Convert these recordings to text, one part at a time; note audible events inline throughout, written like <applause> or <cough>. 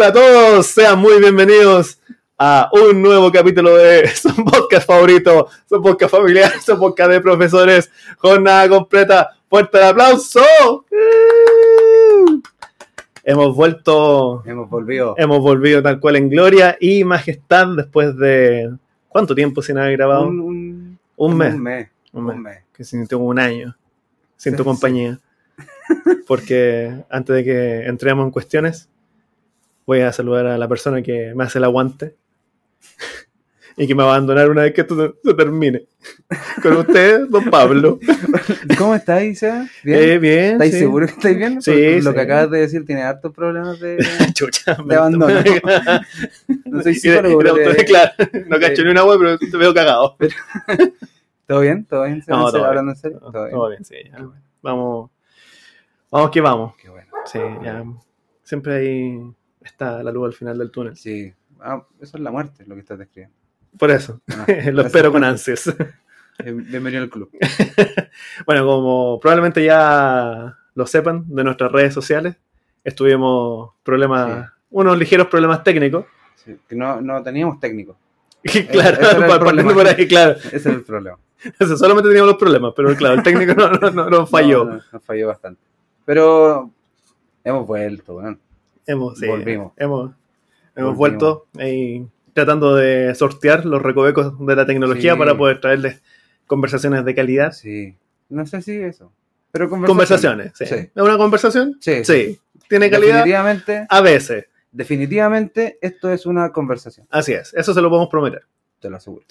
Hola, a todos, sean muy bienvenidos a un nuevo capítulo de <laughs> su podcast favorito, su podcast familiar, su podcast de profesores, jornada completa, fuerte el aplauso. Hemos vuelto, Hemos volvido. hemos volvido tal cual en gloria y majestad después de ¿cuánto tiempo sin haber grabado? Un, un- Un mes, Un mes. un Un mes, mes. que sintió como un año sin tu Sí, compañía. Porque antes de que entremos en cuestiones, voy a saludar a la persona que me hace el aguante <laughs> y que me va a abandonar una vez que esto se, se termine. <laughs> Con usted, don Pablo. <laughs> ¿Cómo estáis, Seba? ¿Bien? Eh, bien. ¿Estáis sí. seguros que estáis bien? Sí, Porque Lo sí. que acabas de decir tiene hartos problemas de... Chucha, De abandono. No soy psicólogo, pero claro, no cacho ni una web, pero te veo cagado. ¿Todo bien? ¿Todo bien? Seba? No, todo. Todo ¿Todo bien? bien, sí. ya. Vamos, vamos que vamos. Qué bueno. Sí, ya. Siempre ahí está la luz al final del túnel. Sí. Ah, eso es la muerte, lo que estás describiendo. Por eso, Ah, <laughs> lo espero con ansias. <laughs> Eh, Bienvenido al club. <laughs> Bueno, como probablemente ya lo sepan de nuestras redes sociales, estuvimos problemas, Sí. unos ligeros problemas técnicos. Sí, que no, no teníamos técnico. Y claro, problema. por ahí, claro. Ese es el problema. Eso, solamente teníamos los problemas, pero claro, el técnico no, no, no- no falló. No, no, nos falló bastante. Pero hemos vuelto, weón. Hemos, sí, Volvimos. hemos, hemos Volvimos. vuelto ahí tratando de sortear los recovecos de la tecnología Sí. para poder traerles conversaciones de calidad. Sí. No sé si eso. Pero Conversaciones, sí. Sí. ¿Es una conversación? Sí. Sí. ¿Tiene calidad? Definitivamente, A veces. definitivamente esto es una conversación, Así es, eso se lo podemos prometer. te lo aseguro.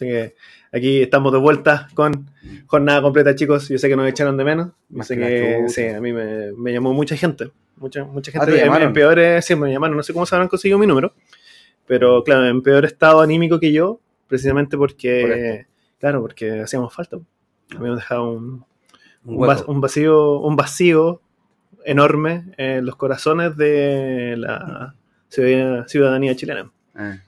Así que aquí estamos de vuelta con jornada completa, chicos. Yo sé que nos echaron de menos. Yo sé que sí, a mí me, me llamó mucha gente. Mucha, mucha Ah, ¿te gente. en, en peores, sí, me llamaron. No sé cómo se habrán conseguido mi número. Pero claro, en peor estado anímico que yo, precisamente Por porque, claro, porque hacíamos falta. Habíamos dejado un, Un un, va- hueco. un vacío, un vacío enorme en los corazones de la ciudadanía, ciudadanía chilena. Ah.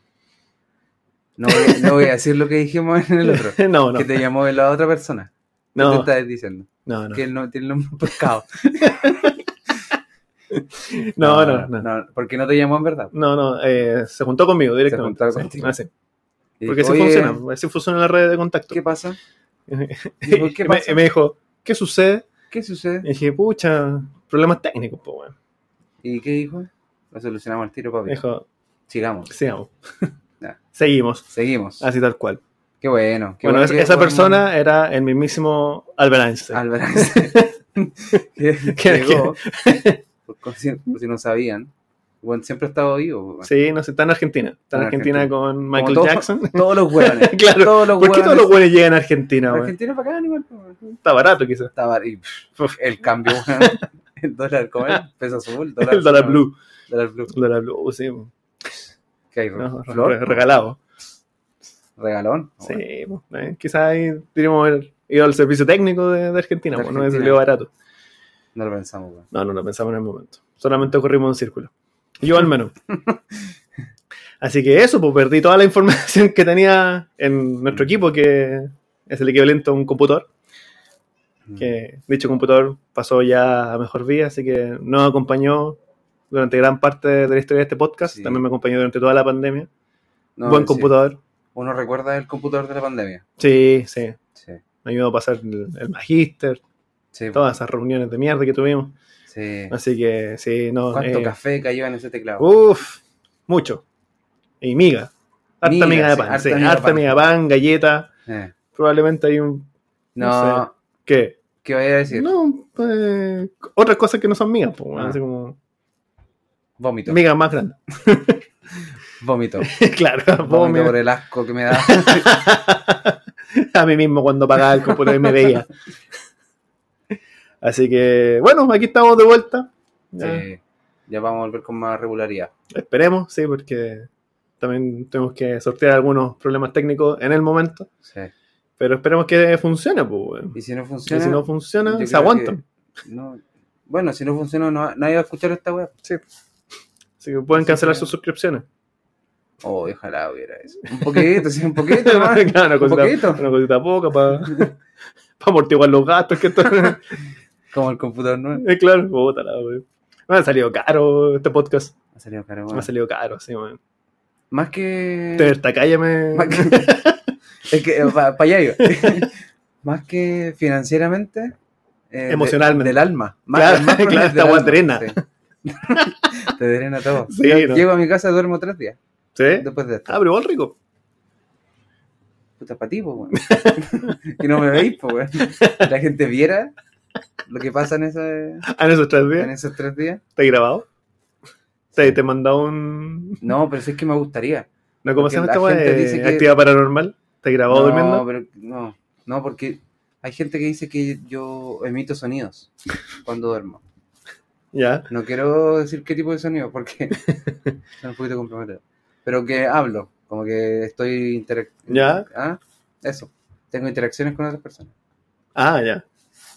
No, voy, no voy a decir lo que dijimos en el otro. <laughs> no, no, Que te llamó la otra persona. ¿Qué te no, estás diciendo? no, no, Que él no tiene el mismo pescado. <laughs> no, no, no. Porque no te llamó en verdad. No, no, eh, se juntó conmigo directamente. contigo. así. Y Porque así "Oye, funciona, así funciona la red de contacto. ¿Qué pasa? <laughs> ¿Qué me, pasa? y me dijo, ¿qué sucede? ¿Qué sucede? Y dije, pucha, problemas técnicos, pues, weón. ¿Y qué dijo? Lo solucionamos al tiro, papi. dijo, Sigamos. sigamos. Seguimos, Seguimos. así tal cual. Qué bueno. Qué bueno, bueno es- que esa podemos- persona era el mismísimo Albert Einstein. Albert <laughs> <laughs> que <laughs> ¿Qué- llegó, por, si, por si no sabían, bueno, siempre ha estado vivo. weón. Sí, no sé, está en Argentina. Está en En Argentina, Argentina. con Michael todos- Jackson. Todos los hueones. claro. Todos los ¿Por qué todos los hueones- llegan a Argentina? Argentina es bacán igual. weón. Está barato, quizás. Estaba y, pff, el cambio, el dólar, ¿cómo es? Peso azul, dólar, El dólar blue. Dólar blue. El dólar blue, sí. ¿Qué hay? no, ¿Flor? <laughs> re- regalado. ¿Regalón? Sí, pues, eh, quizás ahí diríamos haber ido al servicio técnico de, de Argentina, De pues, no es Argentina. salió barato. No lo pensamos, weón. No, no lo pensamos en el momento. Solamente corrimos en círculo. Yo al menos. <laughs> Así que eso, pues perdí toda la información que tenía en nuestro equipo, que es el equivalente a un computador. Que dicho computador pasó ya a mejor vía, así que nos acompañó durante gran parte de la historia de este podcast. Sí. También me acompañó durante toda la pandemia. No, Buen sí. computador. Uno recuerda el computador de la pandemia. Sí, sí. Sí. Me ayudó a pasar el, el magíster, Sí. todas esas reuniones de mierda que tuvimos. sí. Así que sí, no. ¿Cuánto eh, café cayó en ese teclado? Uf, mucho. Y miga. Harta Miga, miga de pan. harta Sí, miga harta pan. miga de pan, galleta. Eh. Probablemente hay un. No, No ¿Qué? ¿qué voy a decir? No, pues, otras cosas que no son migas, pues, Ah. así como. Vómito. Migas más grandes. <laughs> Vómito. <laughs> claro, Vómito por el asco que me da. <laughs> a mí mismo cuando pagaba el computador y me veía. Así que, bueno, aquí estamos de vuelta. Ya, Sí. Ya vamos a volver con más regularidad. Esperemos, sí, porque también tenemos que sortear algunos problemas técnicos en el momento. Sí. Pero esperemos que funcione, pues. Y si no Y funciona. si no funciona, se aguantan. no- bueno, si no funciona, no, nadie va a escuchar esta web. Sí. Así que pueden cancelar que- sus suscripciones. Oh, ojalá hubiera eso. Un poquito, sí, un poquito <laughs> más. Claro, una, un cosita, poquito. una cosita poca para <laughs> amortiguar los gastos que esto. <laughs> Como el computador nuevo. Eh, claro, puta la wea. Me ha salido caro este podcast. Ha salido caro, Me ha salido caro, sí, weón. Más que. De esta calle me. Más que. es que, para allá iba. Más que financieramente. eh, de- Emocionalmente. del alma. Más, Claro, más claro, esta del Te drena todo. <laughs> Sí, Yo ¿no? Llego a mi casa, duermo tres días. ¿Sí? Después de esto. Ah, pero igual rico. Puta pa' ti, po, weón. <laughs> y no me veis, pues, weón. La gente viera lo que pasa en, Ah, en esos tres en días. esos tres días. ¿Te he grabado? ¿Te, te he mandado un. No, pero sí es que me gustaría. ¿No cómo se llama la esta que- Actividad paranormal. ¿Te he grabado no, durmiendo? pero no, no, porque hay gente que dice que yo emito sonidos cuando duermo. Ya. No quiero decir qué tipo de sonido porque <laughs> es un poquito comprometedor. Pero que hablo, como que estoy interac- Ya. Ah, eso. Tengo interacciones con otras personas. Ah, ya.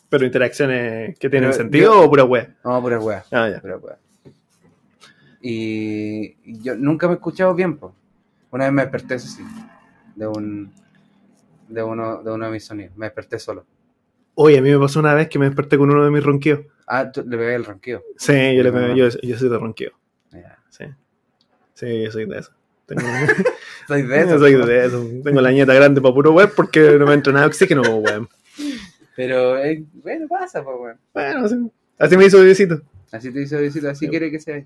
Pero interacciones que tienen Pero sentido yo- o pura wea. No, pura weá. Ah, ya. Pura weá. Y yo nunca me he escuchado bien, pues. Una vez me desperté, eso sí, de un de uno de uno de mis sonidos. Me desperté solo. Oye, a mí me pasó una vez que me desperté con uno de mis ronqueos. Ah, tú le pegué el ronqueo. Sí, yo, le pegué- yo, yo soy de ronqueo. Ya. Sí. Sí, yo soy de eso. Tengo, <laughs> Soy de <laughs> eso. soy de eso. Tengo la nieta grande para puro web porque no me entra nada de oxígeno, weón. Pero, eh, bueno, pasa, pues, weón. Bueno, sí. así me hizo Diosito. Así te hizo visita, así quiere que sea.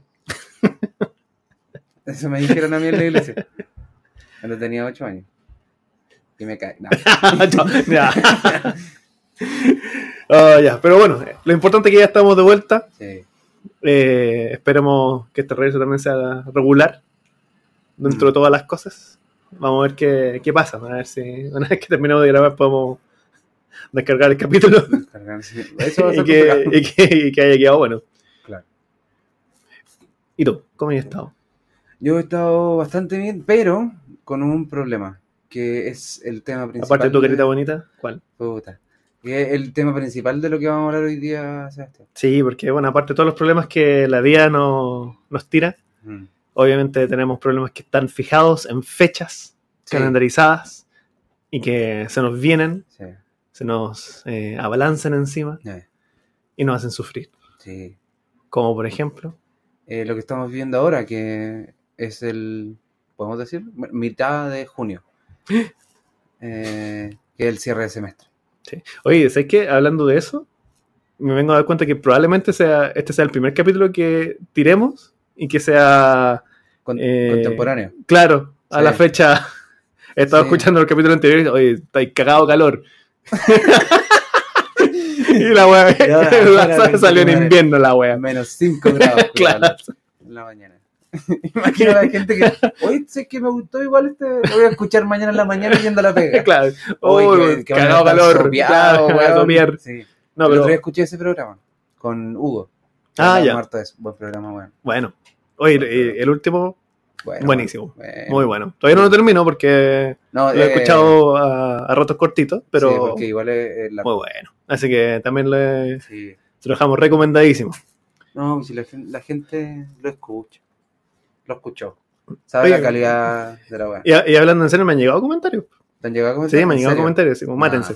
Eso me dijeron a mí en la iglesia. Cuando tenía 8 años. Y me cae. No. <laughs> Chao. ya. Ah, ya. Pero bueno, lo importante es que ya estamos de vuelta. Sí. Eh, esperemos que este regreso también sea regular dentro de Mm. todas las cosas. Vamos a ver qué, qué pasa. A ver si una vez que terminemos de grabar podemos descargar el capítulo Cargarse. Eso va a <laughs> y ser que, complicado. y, que, y que haya quedado bueno. Claro. ¿Y tú? ¿Cómo has estado? Yo he estado bastante bien, pero con un problema. Que es el tema principal. Aparte de tu carita de- bonita, ¿cuál? Puta. Es el tema principal de lo que vamos a hablar hoy día, Sebastián. Sí, porque bueno, aparte de todos los problemas que la vida nos, nos tira, Mm. obviamente tenemos problemas que están fijados en fechas Sí, calendarizadas y que se nos vienen, sí, se nos eh, abalanzan encima y nos hacen sufrir. sí. Como por ejemplo, Eh, lo que estamos viendo ahora, que es el, podemos decir, mitad de junio. Eh, que es el cierre de semestre. Oye, ¿sabes qué? Hablando de eso, me vengo a dar cuenta que probablemente sea este sea el primer capítulo que tiremos y que sea, Con- Eh, contemporáneo. claro, a Sí. la fecha. <laughs> He estado Sí. escuchando el capítulo anterior y oye, está cagado calor. <laughs> <laughs> y la wea la- salió en invierno la wea. Menos 5 grados Claro. en la mañana. <laughs> Imagino a la gente que, <laughs> oye, sé que me gustó igual este, lo voy a escuchar mañana en la mañana yendo a la pega. <laughs> claro. Oye, que- que cagado calor. sopeados, claro, weón. Sí. No, pero día escuché ese programa con Hugo. Ah, ya. eso. Buen programa, weón. bueno. Oye, el último, Bueno, buenísimo. bueno. Muy bueno. Todavía no lo termino porque No, lo he eh, escuchado a, a ratos cortitos, pero sí, porque igual es, la. muy bueno. Así que también le, Sí. dejamos recomendadísimo. No, si la, la gente lo escucha. Lo escuchó. Sabe Oye, la calidad de la weá. Y, y hablando en serio, me han llegado comentarios. ¿Te han llegado a comentar? Sí, me han ¿En llegado comentarios. Así como, mátense.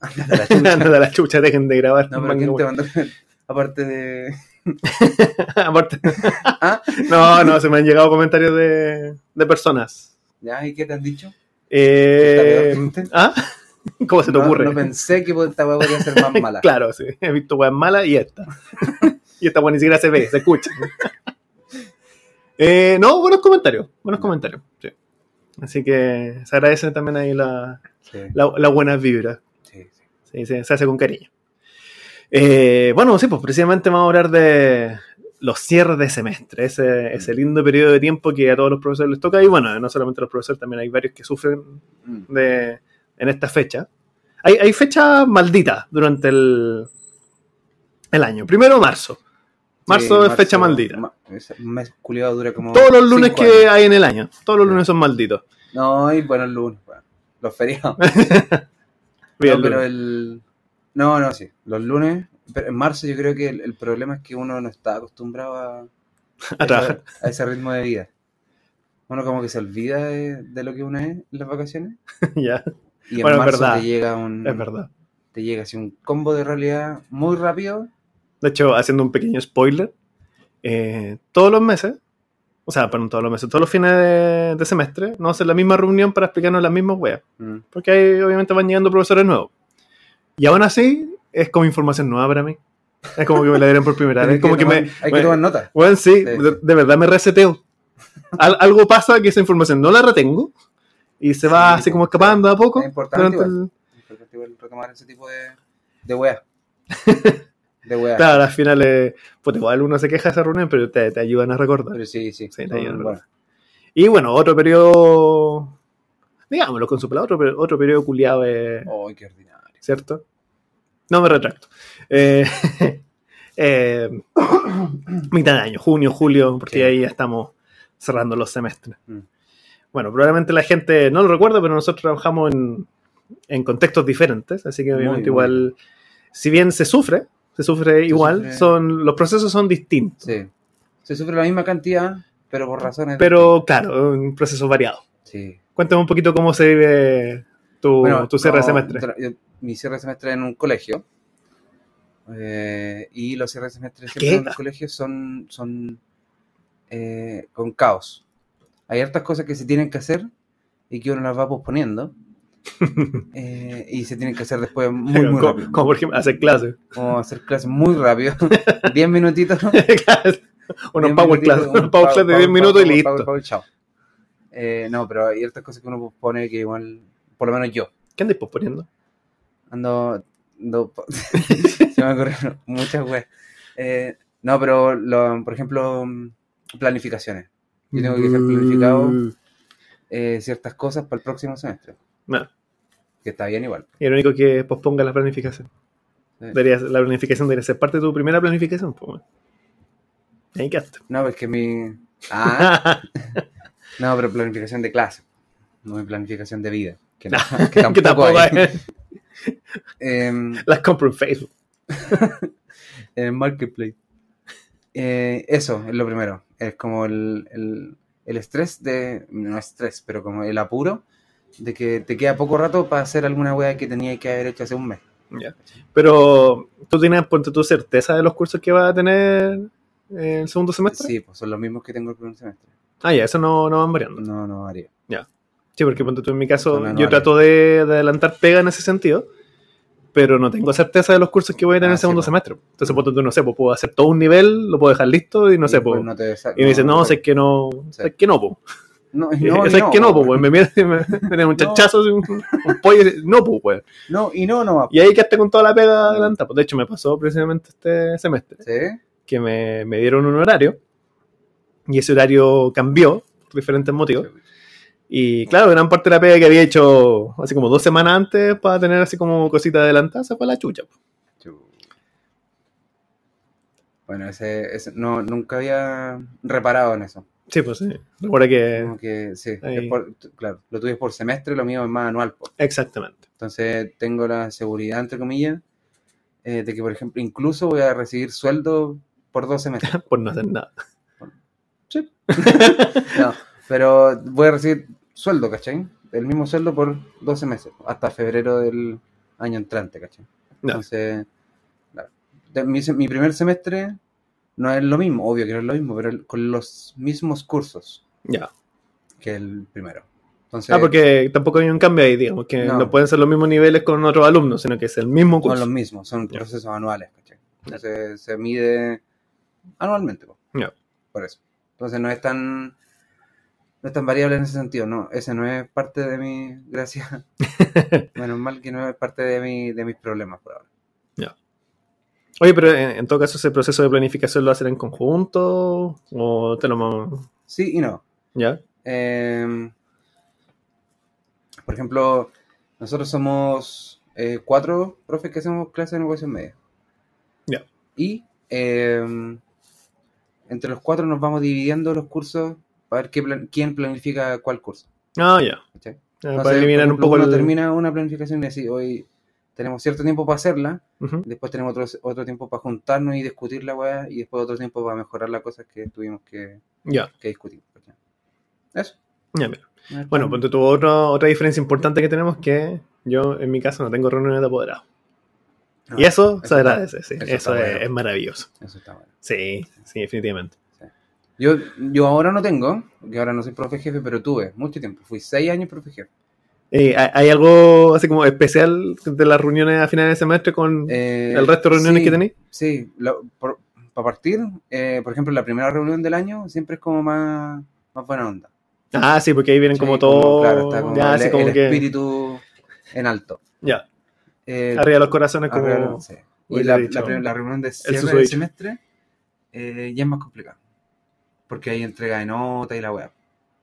<laughs> Ándate a la chucha. La chucha, dejen de grabar. No, pero ¿quién te mandó? <laughs> Aparte de. <laughs> Aparte- ¿Ah? no, no, se me han llegado comentarios de, de personas. ¿Ya? ¿Y qué te han dicho? Eh. ¿Ah? ¿Cómo se te No- ocurre? No, pensé que esta weá podría ser más mala. Claro, sí. He visto weas malas y esta. y esta wea ni siquiera se ve, se escucha. Eh, no, buenos comentarios. Buenos comentarios. sí. Así que se agradece también ahí la, Sí, la, la buena vibra. sí, sí. Se, se hace con cariño. Eh, bueno, sí, pues precisamente vamos a hablar de los cierres de semestre, ese, ese lindo periodo de tiempo que a todos los profesores les toca. Y bueno, no solamente a los profesores, también hay varios que sufren Mm. de, en esta fecha. Hay, hay fechas malditas durante el, el año. Primero marzo. Marzo es fecha maldita. ma- ese mes culiado dura como. Todos los lunes que años. hay en el año. Todos los lunes son malditos. No, y buenos lunes, weón. Los feriados. <laughs> No, pero el. No, no, sí. Los lunes. Pero en marzo yo creo que el, el problema es que uno no está acostumbrado a, <laughs> a trabajar. a ese ritmo de vida. Uno como que se olvida de, de lo que uno es en las vacaciones. <laughs> ya, Y en Bueno, es marzo verdad. te llega un. es verdad. Te llega así un combo de realidad muy rápido. De hecho, haciendo un pequeño spoiler, eh, todos los meses, o sea, perdón, todos los meses, todos los fines de, de semestre, nos hacen la misma reunión para explicarnos las mismas weas. Mm. Porque ahí obviamente van llegando profesores nuevos. Y aún así, es como información nueva para mí. Es como que me la dieron por primera <laughs> vez. Es como que tomar- me. Hay que tomar nota. bueno, sí, de, de verdad me reseteo. Al- algo pasa que esa información no la retengo y se va Sí, así como escapando a poco. es importante durante el- Importante igual retomar ese tipo de, de weas. <laughs> De. Claro, al final, eh, pues igual uno se queja de esa reunión, pero te, te ayudan a recordar. Pero sí, sí. Sí. Y bueno, otro periodo, digámoslo con su palabra, otro, otro periodo culiado, eh, Ay, qué ordinario. ¿cierto? No me retracto. Eh, <laughs> eh, mitad de año, junio, julio, porque Sí. ahí ya estamos cerrando los semestres. Mm. Bueno, probablemente la gente no lo recuerda, pero nosotros trabajamos en, en contextos diferentes, así que obviamente muy igual, si bien se sufre, se sufre igual, sufre. son los procesos son distintos, Sí. Se sufre la misma cantidad, pero por razones. pero claro, un proceso variado. Sí. Cuéntame un poquito cómo se vive tu, tu cierre de semestre. yo- mi cierre de semestre en un colegio. eh, y los cierres de semestre siempre en los colegios son, son eh, con caos. Hay hartas cosas que se tienen que hacer y que uno las va posponiendo. <laughs> eh, y se tienen que hacer después muy, muy como, rápido. como por ejemplo hacer clases. Como hacer clases muy rápido. <laughs> 10 minutitos. <laughs> unos 10 power class, unos power class de power, 10 minutos y listo. power, power, chao. Eh, no, pero hay ciertas cosas que uno pone que igual, por lo menos yo, ¿Qué andáis posponiendo? ando, ando se me ocurrieron muchas weas. Eh, no, pero lo- por ejemplo, planificaciones. Yo tengo que dejar planificado Mm. eh, ciertas cosas para el próximo semestre, No, que está bien igual. y lo único que posponga la planificación. Sí. Debería, la planificación debería ser parte de tu primera planificación. Pues. Ahí quedaste. No, es que mi... <laughs> Ah, no, pero planificación de clase, no mi planificación de vida. Que, no- que <laughs> que tampoco, tampoco hay. hay. <laughs> Em, Las compro en Facebook. en el marketplace. Eh, eso es lo primero. Es como el, el, el estrés de. No estrés, pero como el apuro de que te queda poco rato para hacer alguna wea que tenía que haber hecho hace un mes. Ya. Pero tú tienes, ponte tu certeza de los cursos que vas a tener en el segundo semestre. Sí, pues son los mismos que tengo el primer semestre. Ah, ya, eso no, no van variando. No, no haría. Sí, porque ponte tú en mi caso, No, no, yo trato de, de adelantar pega en ese sentido, pero no tengo certeza de los cursos que voy a tener Ah, el segundo sí, po. semestre. Entonces, ponte tú, no sé, pues puedo hacer todo un nivel, lo puedo dejar listo y no sé, después pues. y me dicen, no, sé que no, sé que no, pues. No, y No, sé no, que no, pues, me miran y <laughs> me un chachazo, un, un pollo, no, pues, weón. No, y no, no. Y ahí quedaste con toda la pega adelantada. Pues, de hecho, me pasó precisamente este semestre, ¿Sí? que me, me dieron un horario, y ese horario cambió por diferentes motivos. Y claro, gran parte de la pega que había hecho así como dos semanas antes para tener así como cosita adelantada se fue a la chucha. Chu. Bueno, ese, ese- no, nunca había reparado en eso. Sí, pues sí. Recuerda que. Que sí, es por- claro, lo tuyo es por semestre, lo mío es más anual. po. Exactamente. Entonces tengo la seguridad, entre comillas, eh, de que, por ejemplo, incluso voy a recibir sueldo por dos semestres. <laughs> Por no hacer nada. Sí. <laughs> No, pero voy a recibir sueldo, ¿cachai? El mismo sueldo por 12 meses, hasta febrero del año entrante, ¿cachai? No. Entonces, claro. Mi, mi primer semestre no es lo mismo, obvio que no es lo mismo, pero con los mismos cursos Ya. que el primero. Entonces, Ah, porque tampoco hay un cambio ahí, digamos, que no, No. pueden ser los mismos niveles con otros alumnos, sino que es el mismo son curso. los mismos, son procesos anuales, ¿cachai? Entonces se mide anualmente, po. Ya. por eso. Entonces no es tan no es tan variable en ese sentido, no, ese no es parte de mi gracia. <laughs> Menos mal que no es parte de mi de mis problemas por ahora. Oye, pero en, en todo caso, ese proceso de planificación lo hacen en conjunto o te lo. Sí y no. ¿Ya? Eh, por ejemplo, nosotros somos eh, cuatro profes que hacemos clases de negocios media. Ya. Y eh, entre los cuatro nos vamos dividiendo los cursos para ver qué plan- quién planifica cuál curso. Ah, ya. Ya, Entonces, para eliminar un poco uno el. termina una planificación y decir, hoy tenemos cierto tiempo para hacerla, después tenemos otro, otro tiempo para juntarnos y discutir la weá, y después otro tiempo para mejorar las cosas que tuvimos que, Ya, que discutir. Eso. ya, mira. Bueno, pues tuvo otra, otra diferencia importante que tenemos que yo, en mi caso, no tengo reuniones de apoderado. No, y eso, se está- agradece, sí. eso Eso, es, bueno. es maravilloso. Eso está bueno. Sí, sí, definitivamente. Yo, yo ahora no tengo, porque ahora no soy profe jefe, pero tuve mucho tiempo. Fui seis años profe jefe. Eh, ¿hay- ¿Hay algo así como especial de las reuniones a finales de semestre con Eh, el resto de reuniones sí, que tenéis? Sí, para partir, eh, por ejemplo, la primera reunión del año siempre es como más, más buena onda. Ah, sí, porque ahí vienen Sí, como todo. claro, está como ya, el, así como el que. espíritu en alto. Ya, arriba de los corazones, como. Arriba, sí. Y la, dicho la, la reunión de cierre del semestre ya es más complicada. Porque hay entrega de nota y la web.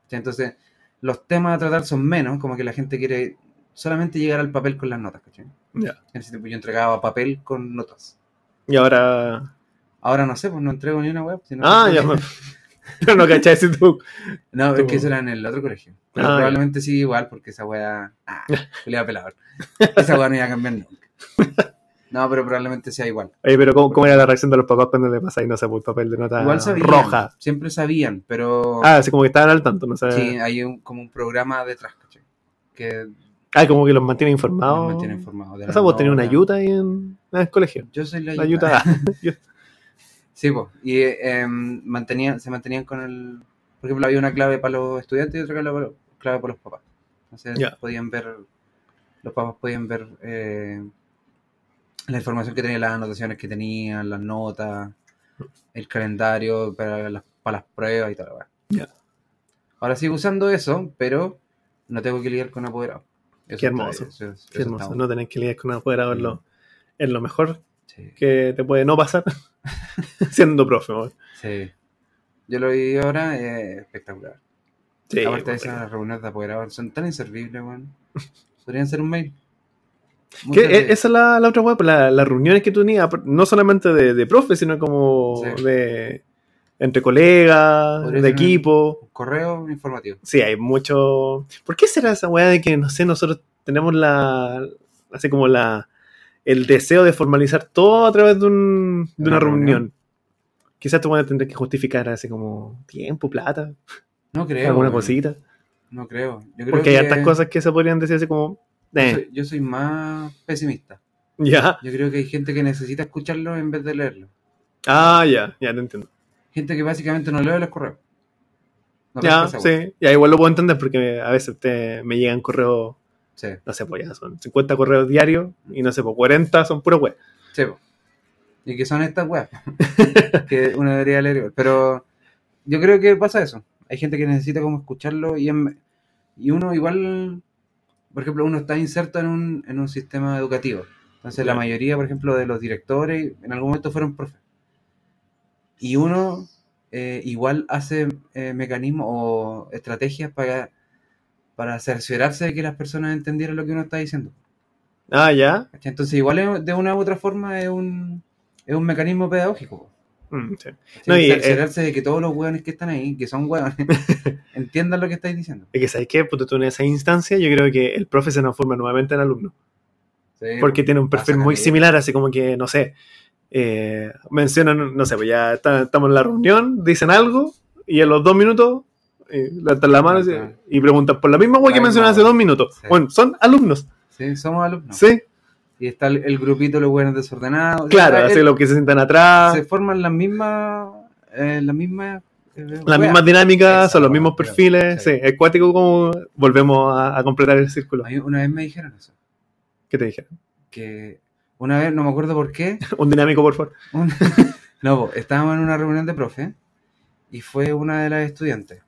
Entonces, los temas a tratar son menos, como que la gente quiere solamente llegar al papel con las notas, ¿cachai? Ya. En ese tiempo yo entregaba papel con notas. Y ahora. Ahora no sé, pues no entrego ni una web. sino Ah, que- ya. me- <laughs> Pero no cachai si tú. <laughs> No, tú- es que eso era en el otro colegio. Pero Ah, ya. probablemente sí igual, porque esa wea... <laughs> Ah, Julián Pelador. Esa wea no iba a cambiar nunca. No, pero probablemente sea igual. Oye, pero ¿cómo, cómo era la reacción de los papás cuando le pasáis, no sé, por papel de nota Igual sabían. roja? Siempre sabían, pero... Ah, así como que estaban al tanto, no sé. Sí, hay un, como un programa detrás, ¿cachai? Que Ah, como que los mantiene informados. nos mantiene informados. de O sea, vos tenés una ayuda ahí en, en el colegio. Yo soy la La ayuda. ayuda. <laughs> <laughs> Sí, pues. Y eh, mantenían, se mantenían con el... Por ejemplo, había una clave para los estudiantes y otra clave para los, clave para los papás. Entonces Ya. podían ver... Los papás podían ver eh, la información que tenía, las anotaciones que tenían, las notas, el calendario para las, para las pruebas y tal. Ya. Ahora sigo usando eso, pero no tengo que lidiar con apoderado. Eso Qué hermoso. eso Qué hermoso. bueno. No tenés que lidiar con un apoderado en lo, en lo mejor Sí. que te puede no pasar <laughs> siendo profe. Sí. Yo lo vi ahora, eh, espectacular. Sí, Aparte de weón. esas reuniones de apoderados, son tan inservibles, weón. Podrían ser un mail. Que Muchas e- veces. Esa es la, la otra web, la- las reuniones que tú tenías, no solamente de, de profe, sino como Sí. de entre colegas, Podría de un- equipo. Un correo informativo. Sí, hay mucho. ¿Por qué será esa weá de que, no sé, nosotros tenemos la. Así como la. El deseo de formalizar todo a través de, un, de una Una reunión? reunión. Quizás tú vas a tener que justificar así como tiempo, plata, No creo. alguna cosita. No creo. Yo creo Porque hay hartas cosas que se podrían decir así como. Yo Eh, soy, yo soy más pesimista. ya. Yo creo que hay gente que necesita escucharlo en vez de leerlo. Ah, ya, ya te entiendo. Gente que básicamente no lee los correos. No ya, sí. Ya, igual lo puedo entender porque a veces te, me llegan correos, Sí, no sé, pues ya son 50 correos diarios y no sé, pues 40 son puros web. sí, po. Y que son estas weas <laughs> que uno debería leer. igual. Pero yo creo que pasa eso. Hay gente que necesita como escucharlo y, en- y uno igual, por ejemplo, uno está inserto en un, en un sistema educativo. Entonces la mayoría, por ejemplo, de los directores en algún momento fueron profes. Y uno eh, igual hace eh, mecanismos o estrategias para, para cerciorarse de que las personas entendieran lo que uno está diciendo. Ah, ya. Entonces igual de una u otra forma es un, es un mecanismo pedagógico. Mm, sí. ¿cachai? No, y, eh, de que todos los hueones que están ahí, que son hueones, <laughs> entiendan lo que estáis diciendo. Es que, ¿sabes qué? Puta, tú en esa instancia, yo creo que el profe se transforma nuevamente en alumno. Sí, Porque tiene un perfil muy similar, así como que, no sé, eh, mencionan, no sé, pues ya está- estamos en la reunión, dicen algo, y a los dos minutos eh, levantan la mano y, y preguntan por la misma La que mencionaron hace dos minutos. Sí. Bueno, son alumnos, Sí, somos alumnos. ¿sí? Y está el, el grupito de los hueones desordenados. Claro, así los que se sientan atrás, Se forman las mismas. eh, las mismas. eh, las weas. mismas dinámicas, son los mismos perfiles, sí. es cuático como volvemos a, a completar el círculo. Una vez me dijeron eso. ¿Qué te dije? Que una vez, no me acuerdo por qué. <laughs> Un dinámico, por favor. un- <laughs> no, po, estábamos en una reunión de profe. Y fue una de las estudiantes.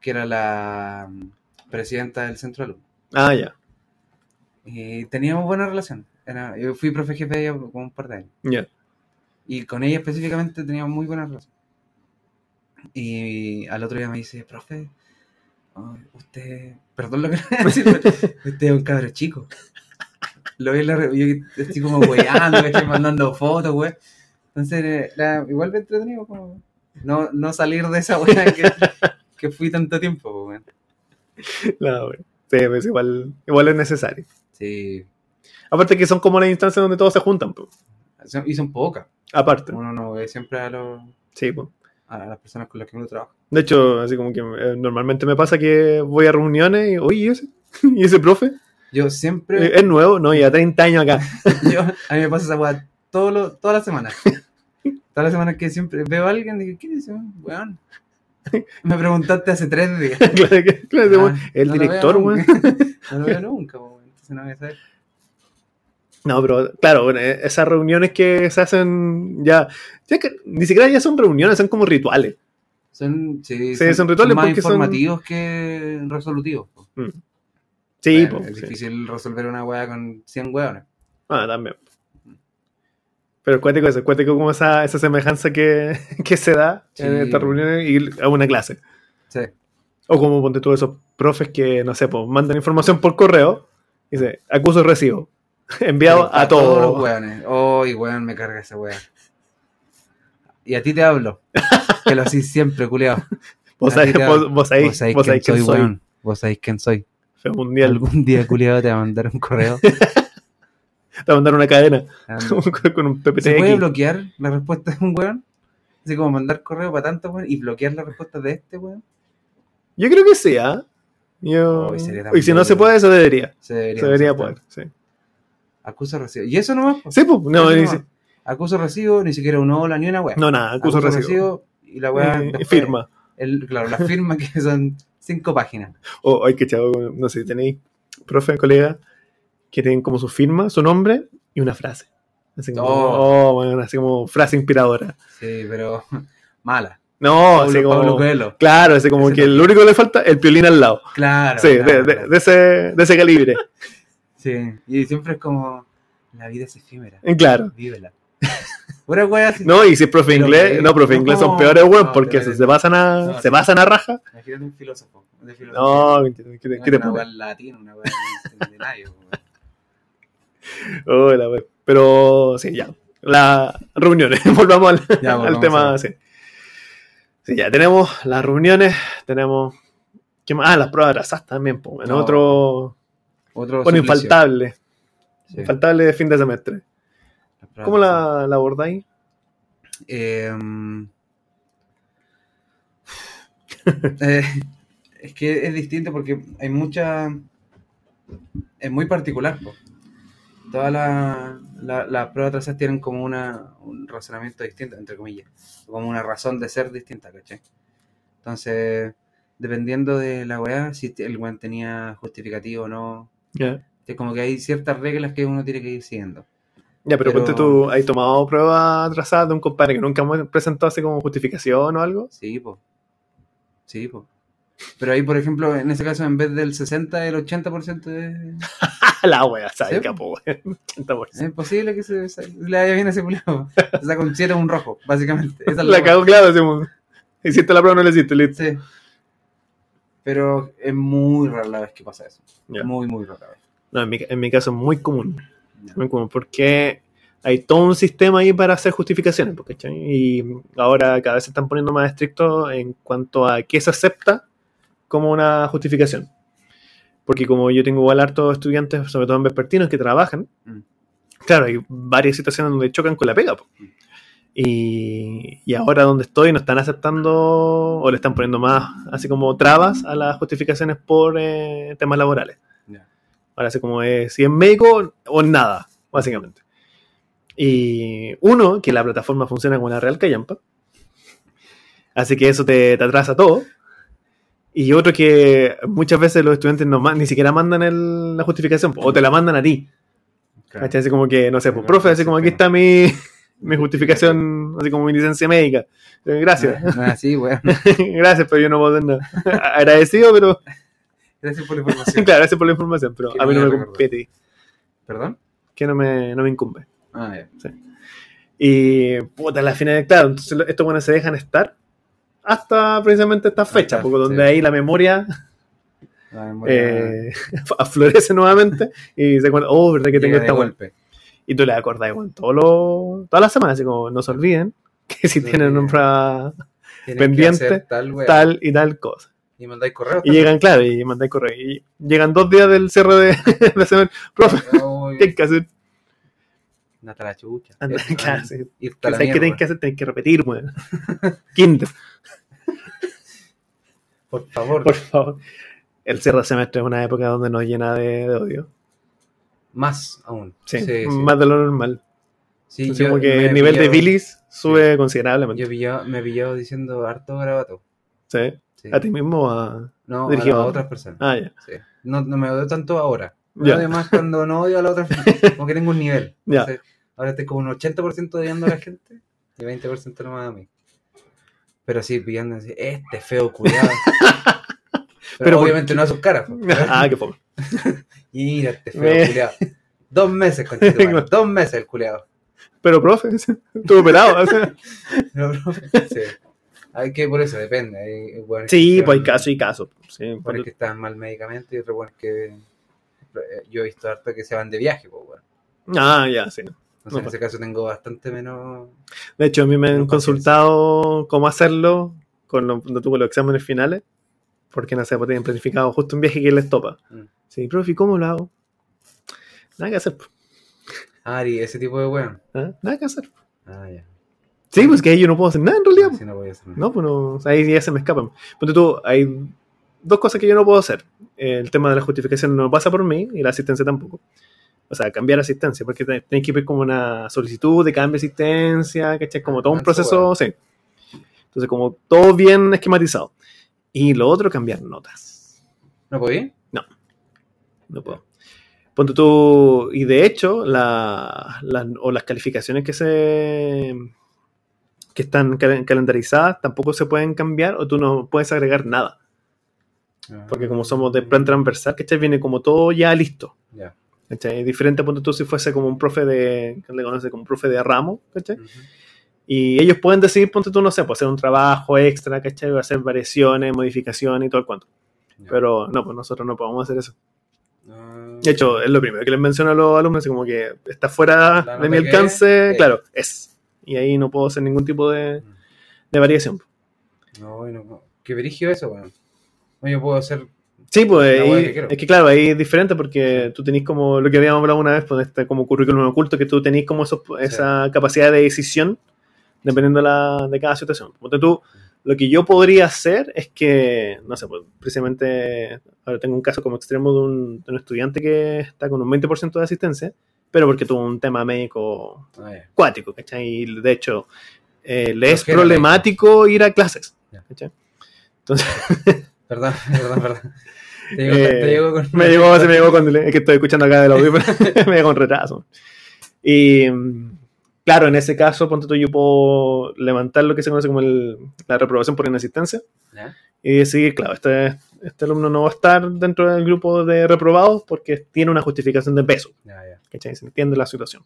Que era la mm, presidenta del centro de alumnos. Ah, ya, Y teníamos buena relación. Era, yo fui profe jefe de ella como un par de años. ya. Y con ella específicamente teníamos muy buena relación. Y al otro día me dice, profe, usted, perdón lo que <laughs> le voy a decir, pero usted es un cabro chico. Lo vi en la yo estoy como weyando, estoy mandando fotos, wey. Entonces, igual me entretenido como no, no salir de esa wea que, que fui tanto tiempo, wey. No, güey. Sí, pues igual, igual es necesario. Sí, Aparte que son como las instancias donde todos se juntan, pues. y son pocas. Aparte. Uno no ve siempre a, los, Sí, pues. a las personas con las que uno trabaja. De hecho, así como que eh, normalmente me pasa que voy a reuniones y, oye, ¿y ese? <laughs> ¿Y ese profe? Yo siempre. Eh, Es nuevo, no, lleva 30 años acá. <laughs> Yo, a mí me pasa esa weá todas las semanas. <laughs> Todas las semanas que siempre veo a alguien y digo, ¿quién es ese weón? Me preguntaste hace tres días. claro, que- Ah, el no director, weón. No lo veo nunca, weón. Entonces no voy a saber. No, pero claro, eh, esas reuniones que se hacen ya, ya que ni siquiera ya son reuniones, son como rituales. Son, sí, Sí, son rituales más porque son- informativos que resolutivos. po. Sí, Bueno, po, es sí. difícil resolver una weá con 100 weones. Ah, también. Pero cuéntico eso, cuéntico como esa, esa semejanza que, <laughs> que se da en estas reuniones y a una clase. Sí. O como ponte tú esos profes que, no sé, pues, mandan información por correo y dice, acuso recibo. <laughs> Enviado a todos los todos. weones. Ay, weón, me carga esa weá. Y a ti te hablo. que lo hacís siempre, culiao. <laughs> Vos sabés, te vos, hablo. vos sabés, Vos sabés vos quién sabés quién soy, weón. Vos sabéis quién soy. Mundial. Algún día, culiado, te va a mandar un correo. <laughs> Te va a mandar una cadena Ando. con un PPT. ¿Se puede bloquear la respuesta de un weón? Así como mandar correo para tanto weón y bloquear la respuesta de este weón. Yo creo que sí, ¿ah? Yo... Sería tan Y si no se puede, eso debería. Se debería, Se debería poder, sí. Acuso recibo. ¿Y eso nomás? po? Sí, pues, no, si- Acuso recibo, ni siquiera un hola, ni una weá. no, nada, acuso recibo. y la weá. Eh, firma. El, claro, la firma que <laughs> son cinco páginas. O, ay, que chavo, no sé, tenéis profe, colega, que tienen como su firma, su nombre y una frase. Así como, Oh. oh, bueno, así como frase inspiradora. Sí, pero <laughs> mala. No, así como. Pablo Coelho. Claro, así como Ese que lo único que le falta es el piolín al lado. Claro. sí, claro, de, de- claro. de ese, de ese calibre. Sí, y siempre es como, la vida es efímera, Claro. vívela. <laughs> Pura wea así. No, y si es profe inglés, que- no, profe no, inglés son peores, weón, no, porque se, se pasan a, no, se pasan a raja. Imagínate un filósofo. De filosofía. No, ¿qué te, qué te- una wea latín, una wea <laughs> de wey. Pero sí, ya. Las reuniones, <laughs> volvamos al, Ya, al volvamos tema. Sí. Sí, ya tenemos las reuniones, tenemos. ¿qué más? Ah, las pruebas atrasadas también, pues. En otro. Otro Bueno, suplicio. infaltable. Sí. Infaltable de fin de semestre. ¿Cómo la, la abordáis? <laughs> Eh, eh, es que es distinto porque hay mucha. Es muy particular. po. Todas la- la- las pruebas atrasadas tienen como una, un razonamiento distinto, entre comillas. Como una razón de ser distinta, ¿cachai? Entonces, dependiendo de la weá, si el weón tenía justificativo o no. Ya. Es como que hay ciertas reglas que uno tiene que ir siguiendo. Ya, pero, Pero- ponte tú, ¿has tomado pruebas atrasadas de un compadre que nunca hemos presentado así como justificación o algo? Sí, po. Sí, po. Pero ahí, por ejemplo, en ese caso, en vez del 60, el 80% de... <laughs> la wea, ¿sabes? Sí. Capo, weón. 80%. Es imposible que se, se le vaya bien a ese culiao. Se saca un 7 o un rojo, básicamente. Esa es La <laughs> la cago, claro, decimos. Hiciste la prueba, no la hiciste, listo. Sí. Pero es muy rara la vez que pasa eso. Muy, muy rara vez. No, en mi, en mi caso es muy común. Muy común, porque hay todo un sistema ahí para hacer justificaciones, pues, ¿cachai? Y ahora cada vez se están poniendo más estrictos en cuanto a qué se acepta como una justificación. Porque como yo tengo igual hartos estudiantes, sobre todo en vespertinos, que trabajan, Mm. claro, hay varias situaciones donde chocan con la pega. pues. Y, y ahora donde estoy no están aceptando o le están poniendo más, así como trabas a las justificaciones por eh, temas laborales. Ahora así como es, si es médico o nada, básicamente. Y uno, que la plataforma funciona como la Real Callampa. Así que eso te, te atrasa todo. Y otro que muchas veces los estudiantes no, ni siquiera mandan el- la justificación, o te la mandan a ti. Así como que, no sé, pues, profe, así sí, como aquí está mi, mi justificación, así como mi licencia médica. Eh, Gracias, No, no es así, weón. gracias, pero yo no puedo hacer nada. <laughs> Agradecido, pero Gracias por la <laughs> información. claro, gracias por la información, pero a mí no me compete, ¿Perdón? que no me, no me incumbe. Ah, ya. Y puta, la final, claro, entonces estos buenos se dejan estar hasta precisamente esta fecha, porque donde sí. ahí la memoria La memoria eh, <laughs> aflorece nuevamente y se cuenta, oh, verdad que tengo esta buena. Y tú le acordás igual todos los- todas las semanas, así como no se olviden que si tienen un que pendiente, tal, y tal cosa. Y mandáis correo. Y llegan, claro, y mandáis correo. Y llegan dos días del cierre de, <laughs> de semana. Profe, ¿qué hay que hacer? Nata la chucha. Anda, Eso, claro, sí. irte a la ¿Sabes qué tenés que hacer? Tenés que repetir, weón. <laughs> Kinder, Por favor. por favor. El cierre de semestre es una época donde nos llena de, de odio. Más aún. Sí, Sí, sí. más de lo normal. Sí, Así yo como que el nivel de bilis sube considerablemente. Yo pillado- me he pillado diciendo harto garabato. Sí. Sí. A ti mismo o a... No, a a otras personas. Ah, ya. Sí. No, no me odio tanto ahora. Me odio más <laughs> cuando no odio a la otra Como que tengo un nivel. <laughs> Ya. Entonces, ahora estoy como un 80% odiando a la gente y 20% nomás a mí. Pero sí, pillando así, este feo cuidado. <laughs> Pero, Pero por- obviamente no a sus caras. pues. Ah, qué fome. Mira este feo Me- culiado. Dos meses, <laughs> con Dos meses el culiado. Pero, profe, <laughs> estuvo operado. o sea. <laughs> No, no, sí. Hay que, por eso depende. Hay, Sí, pues hay caso y caso. Sí, hueones que están mal medicamento y otros hueones que. eh, Yo he visto harto que se van de viaje, pues, weón. Ah, ya, sí. Entonces, No, en pues. ese caso tengo bastante menos. De hecho, a mí me han Pero consultado cómo hacerlo con lo- cuando tuve los exámenes finales, porque no sé, pues tienen planificado justo un viaje que les topa. Mm. Sí, profe, ¿y cómo lo hago? Nada que hacer. Ari, ese tipo de weón. ¿Ah? Nada que hacer. Ah, ya. Sí, pues que ahí yo no puedo hacer nada en realidad. po. Así no voy a hacer nada. No, pues no, ahí ya se me escapan. Ponte tú, hay dos cosas que yo no puedo hacer. El tema de la justificación no pasa por mí y la asistencia tampoco. O sea, cambiar asistencia, porque te- tenés que ir como una solicitud de cambio de asistencia, ¿cachai? Como todo un proceso, sí. Entonces, como todo bien esquematizado. Y lo otro, cambiar notas. ¿No podí? No puedo. Ponte tú, y de hecho, la, la- o las calificaciones que se que están cal- calendarizadas tampoco se pueden cambiar o tú no puedes agregar nada. Porque como somos de plan transversal, ¿cachai? Viene como todo ya listo. ¿cachai? Diferente, ponte tú, si fuese como un profe de, que le conoce como un profe de ramo, ¿cachai? Y ellos pueden decidir, ponte tú, no sé, pues hacer un trabajo extra, ¿cachai? Hacer variaciones, modificaciones y todo el cuento. Ya. Pero no, pues nosotros no podemos hacer eso. De hecho, es lo primero que les menciono a los alumnos, como que está fuera La de mi alcance, es. claro, es. Y ahí no puedo hacer ningún tipo de, de variación. No, bueno, no. Qué verigio eso, weón. No, yo puedo hacer. Sí, pues ahí- que es que claro, ahí es diferente porque tú tenés como lo que habíamos hablado una vez, pues este como currículum oculto, que tú tenés como esos- esa capacidad de decisión dependiendo de, la, de cada situación. Ponte tú, lo que yo podría hacer es que, no sé, pues precisamente ahora tengo un caso como extremo de un, de un estudiante que está con un 20% de asistencia, pero porque tuvo un tema médico Ah, ya. acuático, ¿cachai? Y de hecho, eh, le es problemático ir a clases. ¿cachai? Entonces, <laughs> Perdón, perdón, perdón. Te llegó, Eh, te llegó con. me llegó, se me llegó con <laughs> es que estoy escuchando acá del audio, <laughs> me llegó con retraso. Y mm, claro, en ese caso, ponte tú, yo puedo levantar lo que se conoce como el- la reprobación por inasistencia y decir, claro, este, este alumno no va a estar dentro del grupo de reprobados porque tiene una justificación de peso. ¿cachai? Se entiende la situación.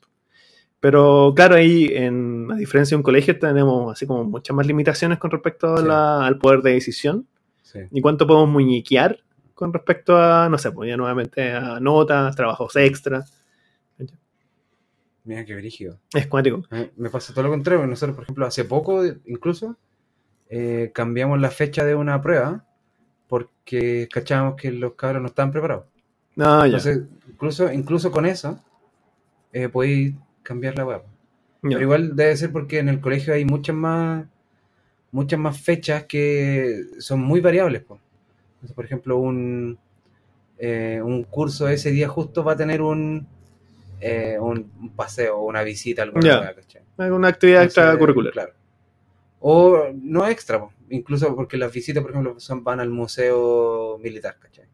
Pero claro, ahí, en, a diferencia de un colegio, tenemos así como muchas más limitaciones con respecto a la- al poder de decisión Sí. y cuánto podemos muñequear con respecto a, no sé, pues ya nuevamente a notas, trabajos extra. Mira qué brígido. Es cuático. Me pasa todo lo contrario. Nosotros, por ejemplo, hace poco, incluso, eh, cambiamos la fecha de una prueba porque cachábamos que los cabros no estaban preparados. No, ya. Entonces, incluso, incluso con eso, eh, podéis cambiar la web. ya. Pero igual debe ser porque en el colegio hay muchas más muchas más fechas que son muy variables. po. Entonces, por ejemplo, un, eh, un curso ese día justo va a tener un, eh, un, un paseo o una visita, alguna weá, ¿cachai? Alguna actividad Entonces, extracurricular. Claro. O no extra, incluso porque las visitas, por ejemplo, son, van al museo militar, ¿cachai?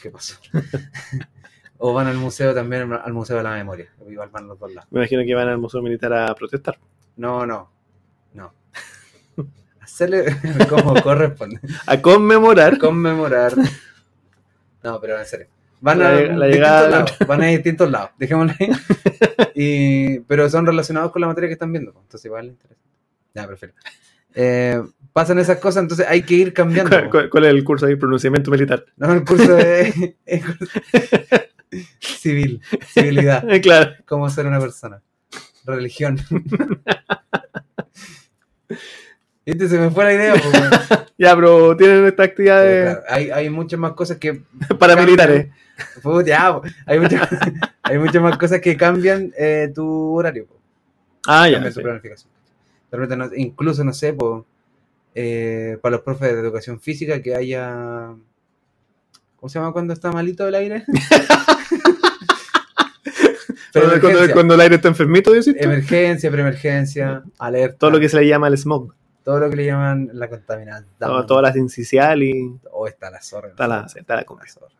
¿Qué pasó? <laughs> <laughs> o van al museo también, al museo de la memoria. Igual van los dos lados. Me imagino que van al Museo Militar a protestar. No, no, no. <laughs> Hacerle como corresponde. A conmemorar. Conmemorar. No, pero en serio. Van La a, lleg- la distintos lados, van a distintos lados, dejémoslo ahí. <laughs> Y, pero son relacionados con la materia que están viendo. pues, Entonces igual interesa. Ya, prefiero. Eh, pasan esas cosas, entonces hay que ir cambiando. ¿Cuál, po. cuál- cuál es el curso ahí? Pronunciamiento militar. No, el curso de <laughs> el curso- civil, civilidad, <laughs> claro. cómo ser una persona, religión. Viste, se me fue la idea. po, weón. <laughs> Ya, pero tienen esta actividad de claro, hay, hay muchas más cosas que <laughs> paramilitares. Puta, ya, hay, muchas, <laughs> hay muchas más cosas que cambian eh, tu horario. po. Ah, ya. Sí. planificación. No- incluso, no sé, po, eh, para los profes de educación física que haya... ¿Cómo se llama cuando está malito el aire? Pero cuando, cuando- el aire está enfermito, tú? Emergencia, preemergencia, alerta. Todo lo que se le llama el smog. Todo lo que le llaman la contaminación. Todo- todas las incisional y O está la zorra. está la, está la La zorra.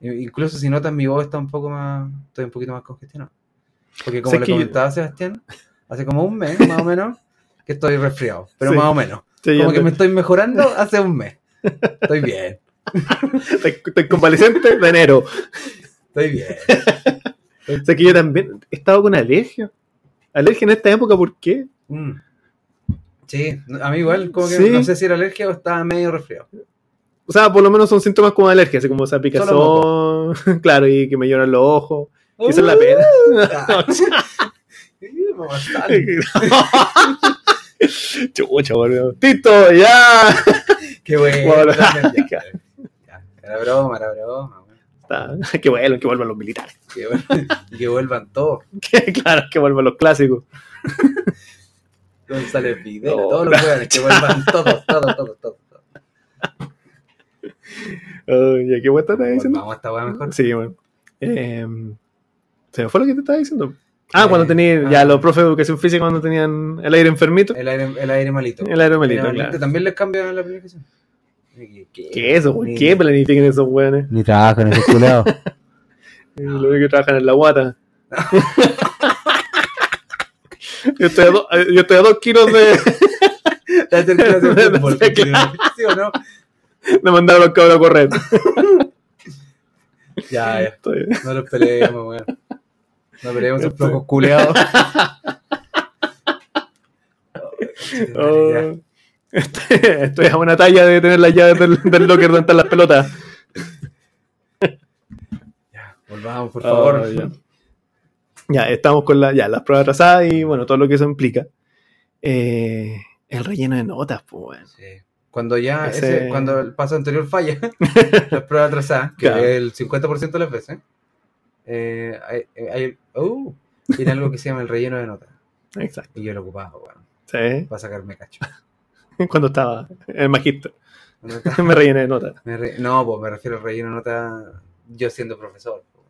Incluso si notas mi voz está un poco más, estoy un poquito más congestionado. Porque como le yo- comentaba a Sebastián, hace como un mes más o menos <laughs> que estoy resfriado, pero Sí. más o menos. Sí, Como yo que me estoy mejorando hace un mes. Estoy bien, <laughs> estoy, estoy convaleciente de enero. estoy bien. <laughs> O sea que yo también he estado con alergia. Alergia en esta época, ¿por qué? Mm. Sí, a mí igual, como que Sí. no sé si era alergia o estaba medio resfriado. O sea, por lo menos son síntomas como de alergia, así como esa picazón, <laughs> claro, y que me lloran los ojos. Que esa es la pena. <laughs> Sí, bastante. Chucha, <laughs> boludo. Tito, ya. Qué bueno. Bueno, ya, ya. Era broma, era broma. Que vuelvan, que vuelvan los militares. Que, vuel- y que vuelvan todos. Claro, que vuelvan los clásicos. González Videla, No, todos los jóvenes, que vuelvan <laughs> todos, todos, todos, todos. ¿ya qué vuelta estás diciendo? Vamos a esta weá mejor. Sí, bueno. Eh, ¿Se me fue lo que te estaba diciendo? Ah, Eh, cuando tenían, ah. ya los profes de educación física cuando tenían el aire enfermito. El aire, el aire malito. El aire malito, El aire claro. También les cambian la planificación. ¿Qué, ¿Qué es eso? ¿Por Ni- qué planifican esos weones? Ni trabajan esos culeados. <laughs> Lo único que trabajan en la guata. <laughs> yo, estoy a do- yo estoy a dos kilos de, Te hacen clase de fútbol. Sí, claro. ¿Sí o no? <laughs> de mandar a los cabros a correr. <laughs> Ya, ya. Estoy- No los peleemos, weón. No peleemos esos flocos culeados. <laughs> oh, estoy, estoy a una talla de tener las llaves del, del locker donde están las pelotas. Ya, volvamos, por favor. Oh, ya. Estamos con la, ya, las pruebas atrasadas y bueno, todo lo que eso implica. Eh, el relleno de notas, pues, weón. Sí. Cuando ya, Ese- ese- cuando el paso anterior falla, <laughs> las pruebas atrasadas, que Claro. es el 50% de las veces, eh, hay, hay- uh, tiene algo que se llama el relleno de notas. Exacto. Y yo lo ocupaba, weón, Sí. para sacarme cacho. <laughs> Cuando estaba en el estaba- <laughs> Me rellené de notas. re- no, pues me refiero al relleno de notas yo siendo profesor. weón.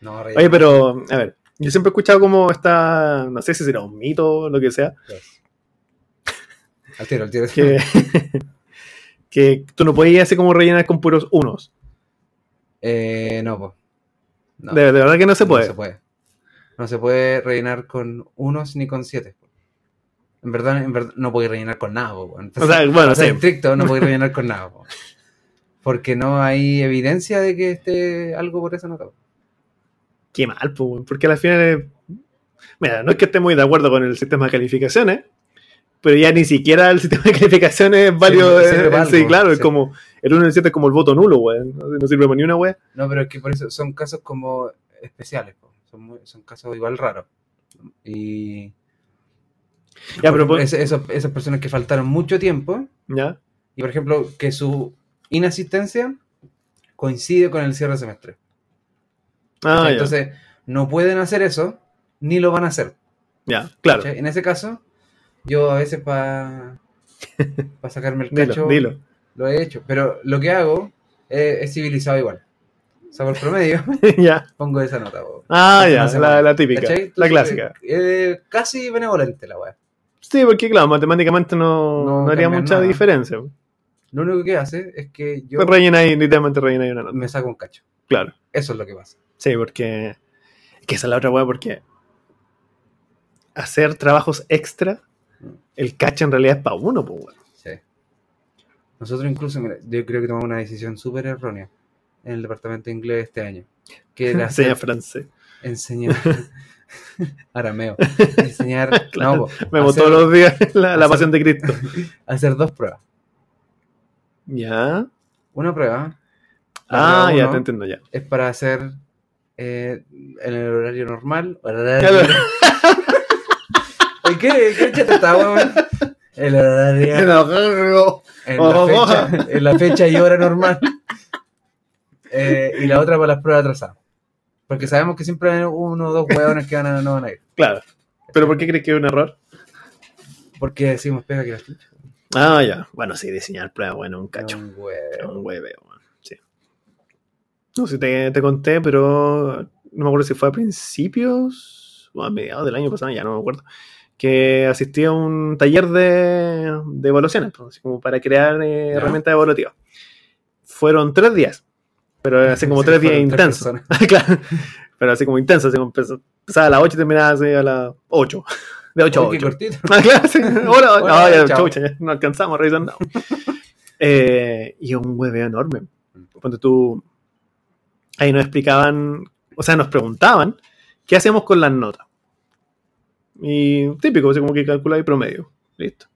No, Oye, pero, a ver, yo siempre he escuchado como está, no sé si será un mito o lo que sea, Yes. Al tiro, al tiro. que, <laughs> que tú no podías así como rellenar con puros unos. Eh, no, pues. No, De, de verdad que no se puede. No se puede. No se puede rellenar con unos ni con siete. En verdad, en verdad no puedes rellenar con nada, po, weón. O sea, bueno, O sea, sí. estricto, no puedes <laughs> rellenar con nada. po. Porque no hay evidencia de que esté algo por esa nota. po. Qué mal, pues, porque al final es- Mira, no es que esté muy de acuerdo con el sistema de calificaciones, pero ya ni siquiera el sistema de calificaciones es válido. Sí, claro, es como el 1 y el 7 es como el voto nulo, weón. No, no sirve para ni una weón. No, pero es que por eso son casos como especiales. po. Son, muy- son casos igual raros. Y. Ya, pero por pues- ejemplo, ese- esos- esas personas que faltaron mucho tiempo ¿Ya? y, por ejemplo, que su inasistencia coincide con el cierre de semestre. Ah. Entonces, no pueden hacer eso, ni lo van a hacer. Ya, claro. ¿cachai? En ese caso, yo a veces para <laughs> sacarme el cacho dilo. lo he hecho. Pero lo que hago es, es civilizado igual. Saco el promedio, <laughs> ya. <laughs> pongo esa nota. Ah, ya, la, la típica, la clásica. eh, casi benevolente la weá. Sí, porque claro, matemáticamente no, No no haría mucha nada. diferencia. Lo único que hace es que yo Pues rellena ahí, literalmente rellena ahí una nota. me saco un cacho. Claro. Eso es lo que pasa. Sí, porque. Que esa es la otra weá, porque. Hacer trabajos extra, el cacho en realidad es para uno, pues, weón. Sí. Nosotros incluso, mira, yo creo que tomamos una decisión súper errónea en el departamento de inglés este año. Que era <laughs> Enseña francés. enseñar <laughs> <laughs> arameo. Enseñar, Claro. no, po, Vemos hacer, todos los días la, la pasión de Cristo. hacer dos pruebas. Ya. Una prueba Ah, prueba ya te entiendo ya. es para hacer eh, en el horario normal. Oye, <laughs> ¿Qué, qué chata está, weón? El horario. En la, fecha, en la fecha y hora normal. Eh, y la otra para las pruebas atrasadas. Porque sabemos que siempre hay uno o dos hueones que van a, no van a ir. Claro. ¿Pero por qué crees que es un error? Porque decimos pega que la chucha. Ah, ya. Bueno, sí, diseñar pruebas, bueno, un cacho. Un huevo. Un hueveo. No sé si te, te conté, pero no me acuerdo si fue a principios o a mediados del año pasado, ya no me acuerdo, que asistí a un taller de, de evaluaciones, pues, así como para crear eh, herramientas evaluativas. Fueron tres días, pero <laughs> así como Sí, tres días intensos. <laughs> claro, pero así como intensos, así como empezaba a las 8 y terminaba así a las 8. De 8 a Uy, qué 8. cortito. <laughs> Ah, claro, sí. Hola, Hola, no, ya, chucha, ya no alcanzamos a revisar nada. Eh, y un hueveo enorme. Cuando tú. Ahí nos explicaban, o sea, nos preguntaban qué hacemos con las notas. Y típico, así como que calculáis promedio. Listo.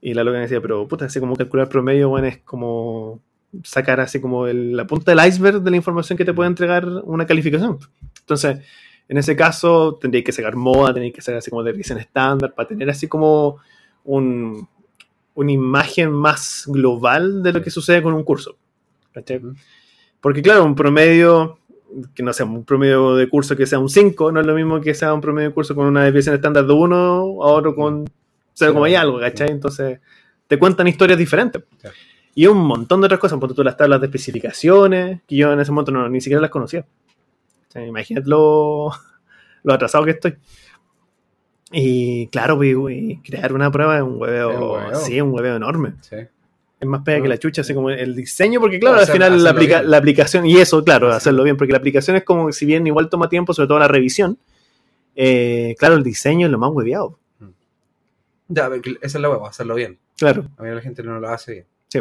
Y la loca me decía, pero puta, así como calcular promedio, bueno, es como sacar así como el- la punta del iceberg de la información que te puede entregar una calificación. Entonces, en ese caso, tendréis que sacar moda, tendréis que sacar así como de revisión estándar, para tener así como un, una imagen más global de lo que sucede con un curso. ¿cachai? Porque claro, un promedio, que no sea un promedio de curso que sea un 5, no es lo mismo que sea un promedio de curso con una desviación estándar de 1 a otro con 0, y algo, ¿cachai? Entonces, te cuentan historias diferentes. Claro. Y un montón de otras cosas, por tú las tablas de especificaciones, que yo en ese momento no, ni siquiera las conocía. O sea, imagínate lo, <laughs> lo atrasado que estoy. Y claro, pues, crear una prueba es un hueveo, sí, es un hueveo enorme. Sí. Es más pega que Ah. la chucha, así como el diseño, porque claro, al final la, aplica- la aplicación, y eso, claro, Hacerlo. hacerlo bien, porque la aplicación es como, si bien igual toma tiempo, sobre todo la revisión, eh, claro, el diseño es lo más hueveado. Ya, pero que esa es la hueva, hacerlo bien. Claro, A mí la gente no lo hace bien. sí.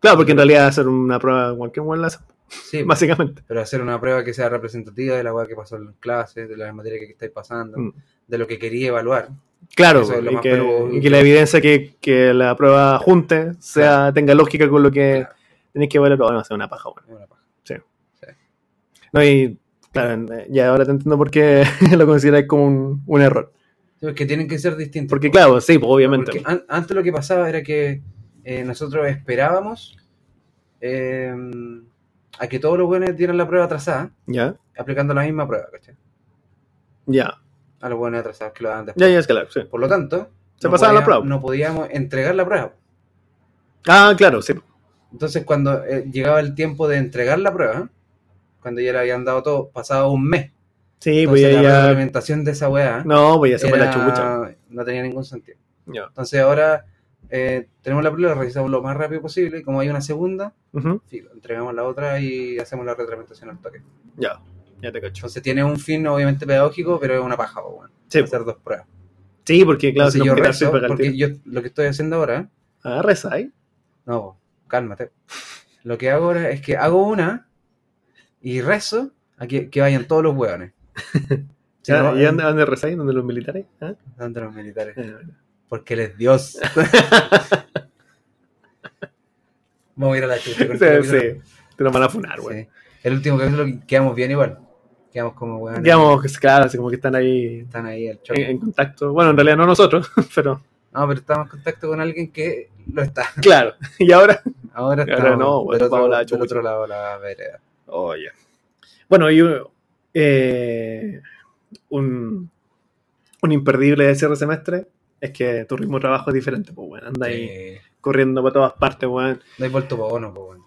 Claro, porque en realidad hacer una prueba, cualquier buen la hace, Sí, <laughs> básicamente. pero hacer una prueba que sea representativa de la hueá que pasó en clases, de las materias que estáis pasando, Mm. de lo que quería evaluar. Claro, es y que, peludo. y que la evidencia que, que la prueba junte sea, tenga lógica con lo que Claro. tenéis que evaluar. Bueno, hacer una paja, bueno. Una paja. No, y claro, ya ahora te entiendo por qué <laughs> lo consideráis como un, un error. Sí, es que tienen que ser distintos. Porque po. claro, sí, pues, obviamente. Porque an- antes lo que pasaba era que eh, nosotros esperábamos eh, a que todos los buenos dieran la prueba atrasada, Ya, aplicando la misma prueba, ¿cachai? ya. A los buenos atrasados que lo daban después. Ya, ya, es claro, sí. Por lo tanto, Se no pasaba la podía- prueba. No podíamos entregar la prueba. Ah, claro, sí. Entonces, cuando eh, llegaba el tiempo de entregar la prueba, cuando ya le habían dado todo, pasaba un mes. Sí, pues Entonces, ya, la implementación de esa weá No, pues ya se fue la chubucha. no tenía ningún sentido. Entonces, ahora eh, tenemos la prueba, la revisamos lo más rápido posible. Y como hay una segunda, filo, entregamos la otra y hacemos la retramitación al toque. Ya, ya te cacho. Entonces, tiene un fin obviamente pedagógico, pero es una paja, weón. Sí, hacer dos pruebas. sí, porque claro, si yo rezo, porque yo lo que estoy haciendo ahora, Ah, reza ahí. no, cálmate. Lo que hago ahora es que hago una y rezo a que, que vayan todos los hueones. <laughs> Si Ah, no, ¿Y dónde, dónde rezáis? ¿Dónde los militares? ¿Ah? ante los militares. Eh, Porque él es Dios. <laughs> Vamos a ir a la chucha con Sí, este sí. Te lo van a funar, güey. Sí. El último capítulo quedamos bien igual. Quedamos como weón. Digamos que claro, así como que están ahí Están ahí al en, en contacto. Bueno, en realidad no nosotros, <laughs> pero No, pero estamos en contacto con alguien que lo está. claro. Y ahora, Ahora Ahora estamos no, bueno, del, otro, la del otro lado la vereda. oye. Bueno, y eh, un, un imperdible de cierre semestre es que tu ritmo de trabajo es diferente, pues, bueno, anda ahí Eh, corriendo para todas partes, weón. no hay vuelto para bono, pues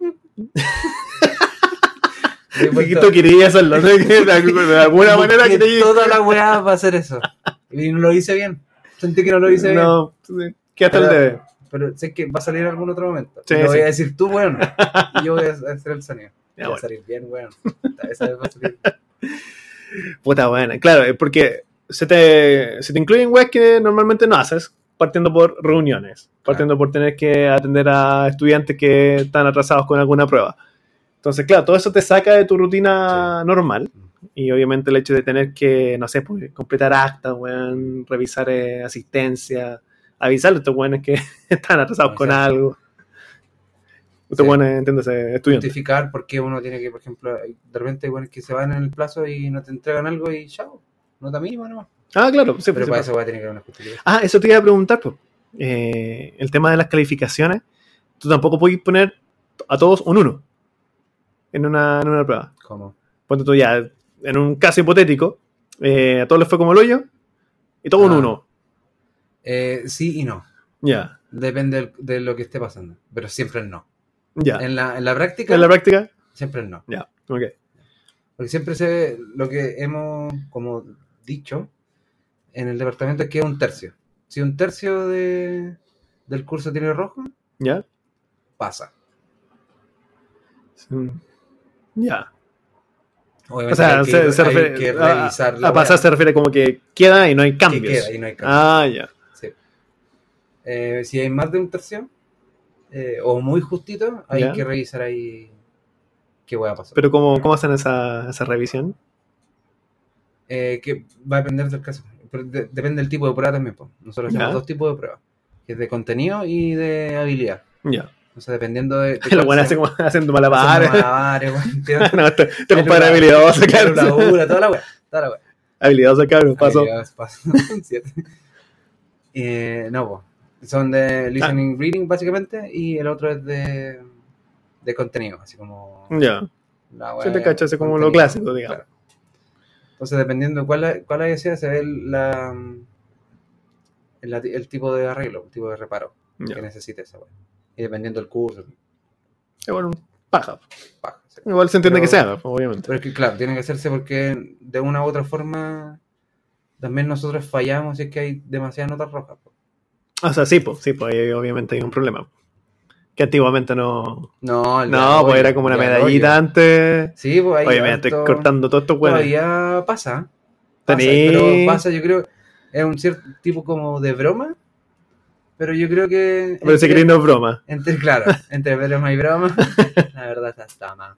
weón. <laughs> Tú querías hacerlo, de alguna manera que te toda la weá va a hacer eso. Y no lo hice bien. Sentí que no lo hice bien. No, quédate el debe. Pero sé que va a salir en algún otro momento. Sí, lo voy a decir tú, weón. Y yo voy a hacer el sonido. Ya, va a bueno. salir bien, weón. Esa vez va a salir. Puta buena, claro, es porque se te, se te incluyen webs que normalmente no haces, partiendo por reuniones, partiendo por tener que atender a estudiantes que están atrasados con alguna prueba. Entonces, claro, todo eso te saca de tu rutina normal. Y obviamente el hecho de tener que, no sé, pues, completar actas, weón, revisar eh, asistencia, avisarle a estos weones que <laughs> están atrasados con Exacto. algo. Estos Sí. entiéndase, estudiantes. Justificar por qué uno tiene que, por ejemplo, de repente hay weones que se van en el plazo y no te entregan algo y chao. Nota mínima nomás. Ah, claro, sí, Pero sí, para eso va a tener que haber una justificación. Ah, eso te iba a preguntar, pues. Eh, el tema de las calificaciones. Tú tampoco puedes poner a todos un 1 en una, en una prueba. ¿Cómo? Ponte tú ya, en un caso hipotético, eh, a todos les fue como el hoyo y todo un Ah. 1. Eh, sí y no. Ya, Depende del- de lo que esté pasando. Pero siempre el no. ya. En la, en la práctica, En la práctica, siempre el no. ya, ok. Porque siempre se ve lo que hemos como dicho en el departamento es que es un tercio. Si un tercio de, del curso tiene rojo, ¿Ya? pasa. Ya. Obviamente O sea, hay que, se, se hay refiere. que a- revisar a, la pasar se refiere como que queda y no hay que cambios. queda y no hay cambio. Ah, ya. Sí. Eh, si hay más de un tercio, eh, o muy justito, hay que revisar ahí qué voy a pasar. Pero ¿cómo, cómo hacen esa, esa revisión? Eh, que va a depender del caso. Pero de- depende del tipo de prueba también. po. Nosotros hacemos dos tipos de pruebas. Que es de contenido y de habilidad. Ya. O sea, dependiendo de... de <laughs> Lo cuál bueno sea- hace como haciendo malabares. malabares, weón, <laughs> no, este, este compadre habilidoso, celula, toda la wea. Toda la wea. Habilidoso, cabrón. Paso. <laughs> Siete. Eh, no, pues. Son de listening reading, básicamente. Y el otro es de, de contenido. Así como... Ya. La Se te cacha, así como lo clásico, digamos. claro. Entonces, dependiendo de cuál, cuál haya sido, se ve la, el, el tipo de arreglo, el tipo de reparo que necesite esa wea. Y dependiendo del curso, Igual un paja. paja, sí. Igual se entiende Pero- que se haga, obviamente. Pero es que, claro, tiene que hacerse porque de una u otra forma también nosotros fallamos si es que hay demasiadas notas rojas. po. O sea, sí, pues, sí, pues ahí obviamente hay un problema. Que antiguamente no. No, No, pues era como una medallita antes. Sí, pues ahí. Harto- cortando todo esto, bueno. Todavía pasa. pasa, Tení- Pero pasa, yo creo, es un cierto tipo como de broma. Pero yo creo que. Pero si queréis no broma. Entre, claro, entre broma y broma, <laughs> la verdad está, está mal.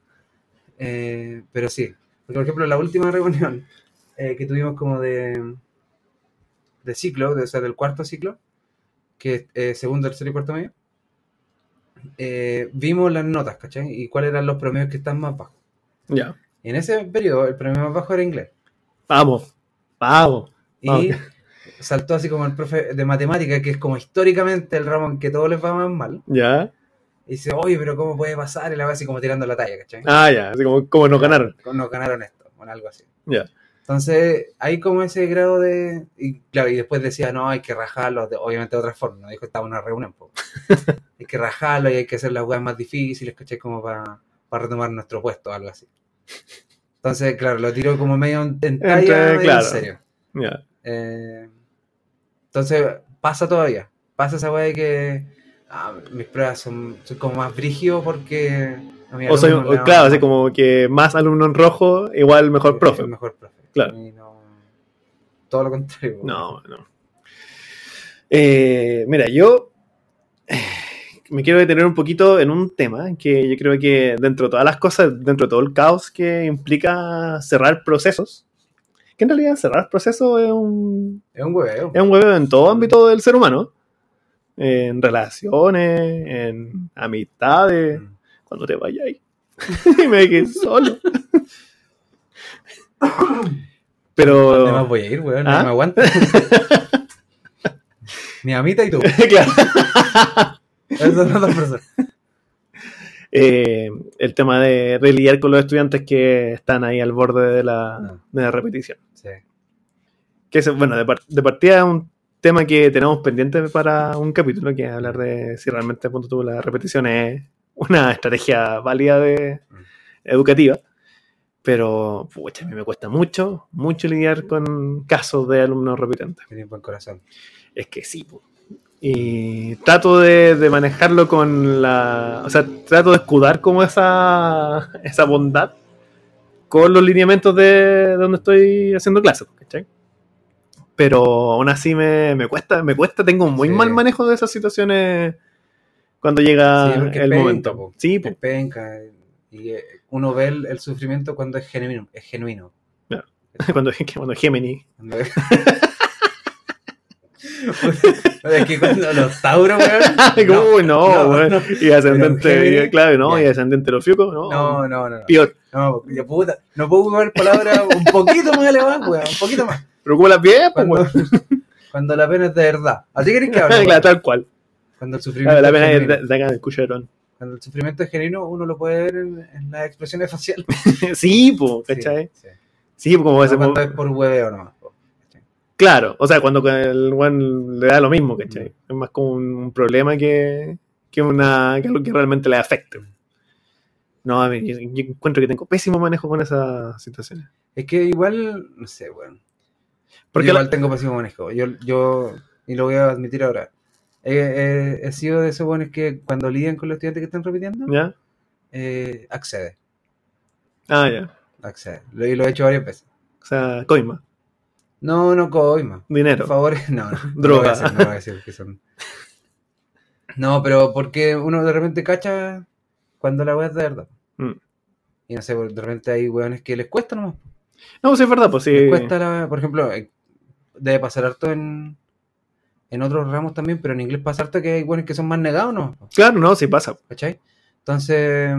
Eh, pero sí, porque por ejemplo, la última reunión eh, que tuvimos como de, de ciclo, de, o sea, del cuarto ciclo, que es eh, segundo, tercero y cuarto medio, eh, vimos las notas, ¿cachai? Y cuáles eran los promedios que están más bajos. Ya. Y en ese periodo, el promedio más bajo era inglés. Vamos. Vamos. Y Ah, ok. Saltó así como el profe de matemática, que es como históricamente el ramo en que todos les va más mal. Ya. Y dice, oye, pero ¿cómo puede pasar? Y la va así como tirando la talla, ¿cachai? Ah, ya. Así como, como no ganaron. Nos ganaron esto, o algo así. Ya. Entonces, hay como ese grado de. Y claro, y después decía, no, hay que rajarlo, de- obviamente de otra forma, no dijo que estaba en una reunión, <laughs> hay que rajarlo y hay que hacer las weas más difíciles, ¿cachai? Como para retomar nuestro puesto, algo así. Entonces, claro, lo tiró como medio en talla, Entre- medio claro. en serio. Ya. Eh, entonces, pasa todavía. Pasa esa wea de que ah, mis pruebas son, son como más brígidos porque. O soy, claro, así como que más alumno en rojo, igual mejor profe. Mejor profe. Claro. Y no- todo lo contrario. No, no. Eh, mira, yo eh, me quiero detener un poquito en un tema que yo creo que dentro de todas las cosas, dentro de todo el caos que implica cerrar procesos, que en realidad cerrar procesos es un, Es un hueveo. es un huevo en todo ámbito del ser humano, en relaciones, en amistades, Mm. cuando te vayas ahí. <laughs> y me quedé solo. Pero... ¿Dónde más voy a ir, weón? ¿Ah? No me aguanta. <laughs> Mi amita y tú. <laughs> claro. Esas son las personas. Eh, el tema de, de lidiar con los estudiantes que están ahí al borde de la, No. de la repetición. Sí. Que es, bueno, de, par- de partida es un tema que tenemos pendiente para un capítulo, que es hablar de si realmente punto tú, la repetición es una estrategia válida de, Mm. educativa. Pero, pucha, a mí me cuesta mucho, mucho lidiar con casos de alumnos repitentes. Tienes buen corazón. Es que sí, po. Y trato de, de manejarlo con la. O sea, trato de escudar como esa, esa bondad con los lineamientos de donde estoy haciendo clases, ¿cachai? Pero aún así me, me cuesta, me cuesta, tengo un muy Sí. mal manejo de esas situaciones cuando llega Sí, es el penca, momento. po. Sí, po. Es penca. Y uno ve el, el sufrimiento cuando es genuino. Es genuino. <laughs> cuando, cuando Gemini. Cuando- es <laughs> <laughs> que cuando los tauros, weón. <laughs> Uy, no, weón. no, Y ascendente, claro, no, ya. y ascendente los fiocos, no. no, no, no. no. Peor. No, ya puta, no puedo ocupar palabras un poquito más elevadas, weón, un poquito más. Pero como las bien, pues, weón. <laughs> cuando la pena es de verdad. ¿A ti querés que hable? Claro, tal cual. Cuando el sufrimiento Claro, la es pena es de- sacar el cucharón. Cuando el sufrimiento es genuino, uno lo puede ver en, en las expresiones faciales. sí, po, ¿cachai? Sí, sí. Sí, como No ese cuando es por hueveo nomás. Claro, o sea, cuando el weón le da lo mismo, ¿cachai? Es más como un, un problema que, que, una, que algo que realmente le afecte. No, a mí, yo, yo encuentro que tengo pésimo manejo con esas situaciones. Es que igual, no sé, weón. Porque Yo igual la- tengo pésimo manejo. Yo, yo, y lo voy a admitir ahora, he, he- he sido de esos buenos que cuando lidian con los estudiantes que están repitiendo, ¿Ya? eh, accede, Ah, ya. accede. Lo, y lo he hecho varias veces. O sea, coima, No, no coima. dinero. Por favor, <laughs> no, no. No <laughs> Droga. no lo voy a decir que son. No, pero porque uno de repente cacha cuando la weá es de verdad. Mm. Y no sé, de repente hay weones que les cuesta nomás. No, pues es verdad, pues sí. Les cuesta la, por ejemplo, eh, debe pasar harto en, en otros ramos también, pero en inglés pasa harto que hay weones que son más negados, ¿no? Claro, no, sí pasa. ¿Cachai? Entonces,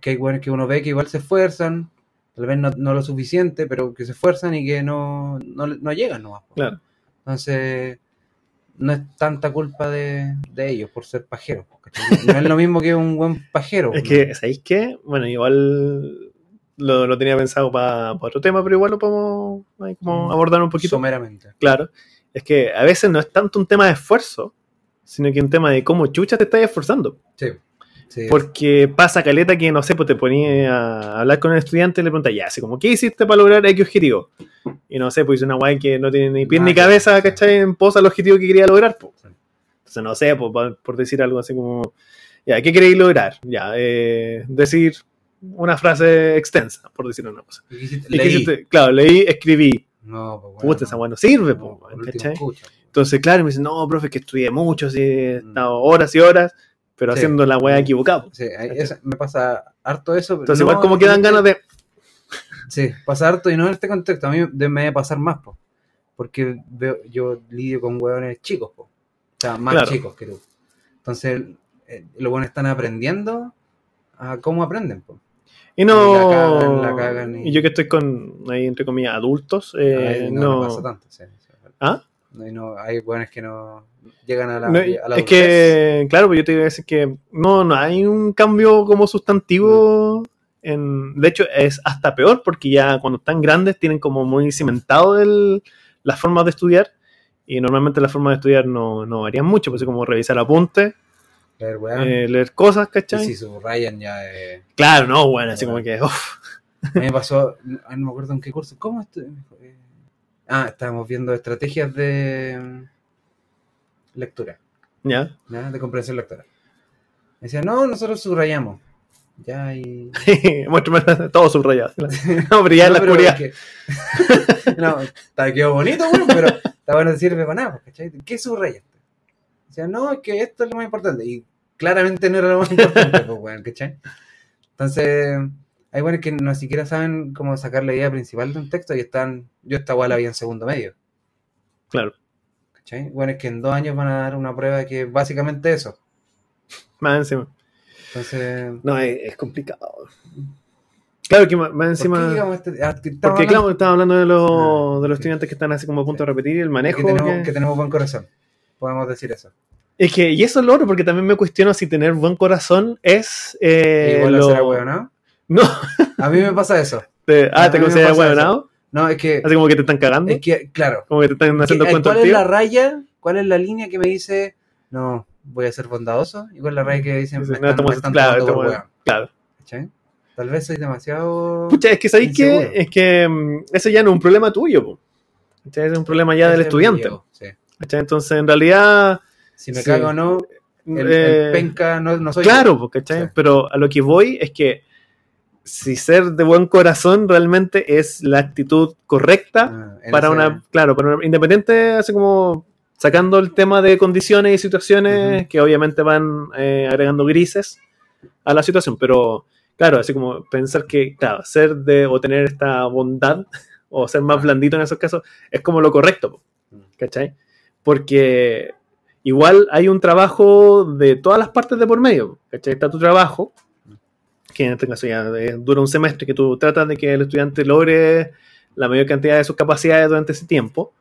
que hay weones que uno ve que igual se esfuerzan, tal vez no, no lo suficiente, pero que se esfuerzan y que no, no, no llegan nomás. po. Claro. Entonces, no es tanta culpa de, de ellos por ser pajeros. ¿cachai? No es lo mismo que un buen pajero. Es ¿no? que, ¿sabéis qué? Bueno, igual lo, lo tenía pensado para otro tema, pero igual lo podemos como Mm. abordar un poquito. Someramente. Claro. Es que a veces no es tanto un tema de esfuerzo, sino que un tema de cómo chucha te estás esforzando. Sí. Sí. Porque pasa caleta que, no sé, pues te ponías a hablar con el estudiante y le preguntas, ya, así como, ¿qué hiciste para lograr X objetivo? Y no sé, pues hizo una guay que no tiene ni pie ni cabeza. ¿cachai? En posa el objetivo que quería lograr, pues. Entonces, no sé, pues, por- decir algo así como, ya, ¿qué queréis lograr? Ya, eh, decir una frase extensa, por decir una cosa. ¿Qué hiciste? ¿Y qué Leí. Claro, leí, escribí. No, pues bueno. Puta, esa guay no sirve, No, pues, ¿cachai? Entonces, claro, me dicen, no, profe, que estudié mucho, sí, he Mm. estado horas y horas, pero Sí. haciendo la weá equivocada. Sí, me pasa harto eso. Entonces, no igual como ganas de... Sí, pasa harto y no en este contexto. A mí me debe pasar más, po, porque veo, yo lidio con hueones chicos, po, o sea, más Claro. chicos que tú. Entonces, eh, los buenos están aprendiendo a cómo aprenden. Po. Y no. Y la cagan, la cagan y- y yo que estoy con, ahí entre comillas, adultos, eh, no, no. me pasa tanto. sí. ¿Ah? No, hay hueones que no llegan a la, No, a la es que, claro, pues yo te iba a decir que no, no hay un cambio como sustantivo. En, de hecho, es hasta peor porque ya cuando están grandes tienen como muy cimentado el, las formas de estudiar. Y normalmente las formas de estudiar no, no varían mucho, pues es como revisar apuntes, Leer, eh, leer cosas, y ¿cachai? si subrayan ya. eh, Claro, no, bueno, así como que, uf, A mí me pasó, no me acuerdo en qué curso. ¿Cómo esto? Eh, Ah, estábamos viendo estrategias de mm, lectura, ya. ¿ya? de comprensión lectora. Me decía, no, nosotros subrayamos. Ya, y. <laughs> Muéstrame todo subrayado. <laughs> No, ya en la oscuridad. es que- no, está, quedó bonito, bueno, pero está bueno sirve para nada, ¿cachai? ¿Qué subrayaste? Decía, no, es que esto es lo más importante. Y claramente no era lo más importante, <laughs> pues, weón, ¿cachai? Entonces, hay buenos que no siquiera saben cómo sacar la idea principal de un texto y están. Yo esta guay la vi en segundo medio, Claro, ¿cachai? Bueno, es que en dos años van a dar una prueba que es básicamente eso. más encima. Entonces. No, es, es complicado. Claro que más, más ¿por encima. a este- ah, porque, claro, estaba hablando de los, Ah, de los sí. estudiantes que están así como a punto de repetir y el de manejo. que tenemos, que- que tenemos buen corazón. Podemos decir eso. Es que, y eso es lo otro, porque también me cuestiono si tener buen corazón es. Eh, Igual a lo- ser ahueonado. No, A mí me pasa eso. te- ah, te consideras huevonado. No, es que, Así como que te están cagando. es que claro. como que te están haciendo ¿Qué- cuentos ¿Cuál es la raya? ¿Cuál es la línea que me dice, no, voy a ser bondadoso? ¿Y cuál es la raya que dice, me Sí, están, no, estamos- me están claro, por hueón? claro. ¿Cachai? Tal vez soy demasiado... Pucha, es que sabéis que es que mm, ese ya no es un problema tuyo, po. Es un problema ya del estudiante. ego, sí. ¿cachai? Entonces, en realidad. Si me Sí. cago o no, el, eh, el penca no, no soy Claro, yo. ¿cachai? Pero a lo que voy es que si ser de buen corazón realmente es la actitud correcta Ah, para una, claro, para una- independiente, así como sacando el tema de condiciones y situaciones que obviamente van eh, agregando grises a la situación, pero claro, así como pensar que, claro, ser de o tener esta bondad <laughs> o ser más Ah. blandito en esos casos es como lo correcto, Mm. ¿cachai? Porque igual hay un trabajo de todas las partes de por medio, ¿cachai? Está tu trabajo, que en este caso ya eh, dura un semestre, que tú tratas de que el estudiante logre la mayor cantidad de sus capacidades durante ese tiempo,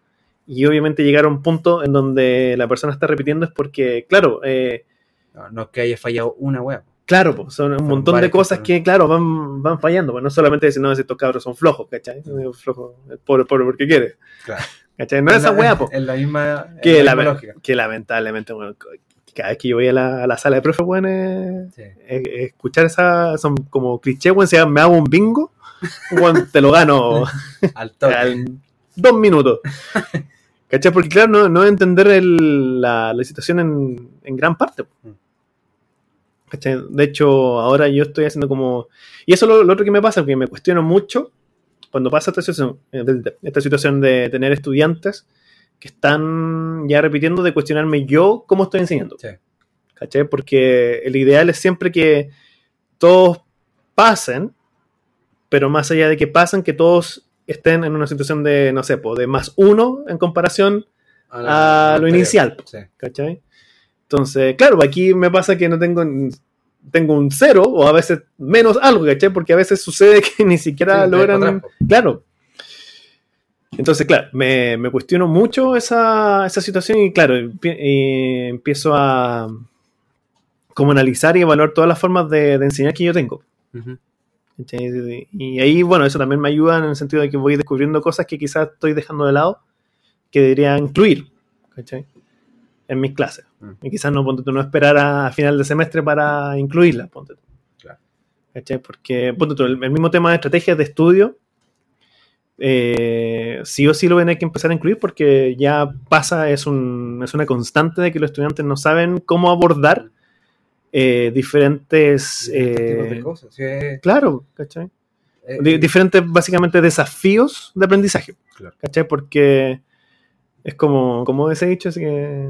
y obviamente llegar a un punto en donde la persona está repitiendo es porque, claro, eh, No, no es que haya fallado una wea. claro, pues, son un Son montón de cosas que, claro, van, van fallando, pues no solamente decir, no, estos cabros son flojos, ¿cachai? Flojo, el pobre, pobre porque quiere, Claro. ¿cachai? No es esa la- wea. Es la misma, que, la lógica. que lamentablemente, bueno, cada vez que yo voy a la, a la sala de profe, weón, es- Sí. es- es escuchar esa, son como clichés, weón, si me hago un bingo, weón, te lo gano <laughs> Al toque. al dos minutos. ¿Cachai? Porque claro, no, no entender el- la, la situación en, en gran parte. Mm. ¿Cachai? De hecho, ahora yo estoy haciendo como... Y eso es lo, lo otro que me pasa, que me cuestiono mucho cuando pasa esta situación, eh, esta situación de tener estudiantes que están ya repitiendo de cuestionarme yo cómo estoy enseñando. Sí. ¿Cachai? Porque el ideal es siempre que todos pasen, pero más allá de que pasen, que todos estén en una situación de, no sé, de más uno en comparación a lo inicial. Sí. ¿Cachai? Entonces, claro, aquí me pasa que no tengo, tengo un cero o a veces menos algo, ¿cachai? Porque a veces sucede <laughs> que ni siquiera Sí, logran... Claro. Entonces, claro, me, me cuestiono mucho esa, esa situación y, claro, y empiezo a como analizar y evaluar todas las formas de, de enseñar que yo tengo. Y ahí, bueno, eso también me ayuda en el sentido de que voy descubriendo cosas que quizás estoy dejando de lado que debería incluir ¿cachai? en mis clases. Mm. Y quizás no, ponte tú, no esperar a, final de semestre para incluirlas, ponte tú. Porque, ponte tú, el, el mismo tema de estrategias de estudio, eh, sí o sí lo van a tener que empezar a incluir porque ya pasa, es, un, es una constante de que los estudiantes no saben cómo abordar eh, diferentes... Eh, cosas. Sí, es- claro, ¿cachai? eh, Di- diferentes, básicamente, desafíos de aprendizaje. Claro. ¿Cachai? Porque es como, como ese dicho, así que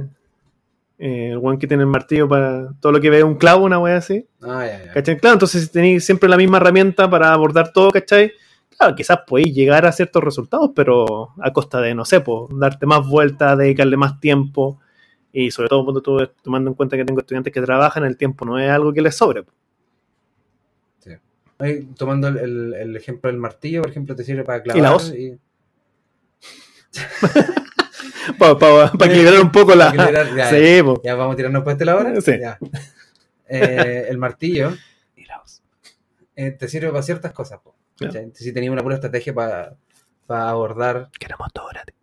eh, el weón que tiene el martillo para todo lo que ve un clavo, una wea así. Ah, ya, ya. ¿Cachai? Claro, entonces si tenéis siempre la misma herramienta para abordar todo, ¿cachai? Claro, quizás podéis llegar a ciertos resultados, pero a costa de, no sé, po, darte más vueltas, dedicarle más tiempo. Y sobre todo cuando tú, tomando en cuenta que tengo estudiantes que trabajan, el tiempo no es algo que les sobre. Ahí, tomando el, el- el ejemplo del martillo, por ejemplo, te sirve para clavar. ¿Y la hoz? y- <laughs> Para equilibrar un poco la... para ya, Sí, po. Ya vamos a tirarnos para este lado ahora. Sí. Ya. Eh, el martillo <laughs> eh, te sirve para ciertas cosas. po, Si tenías una pura estrategia para, para abordar. Queremos <laughs> todo gratis.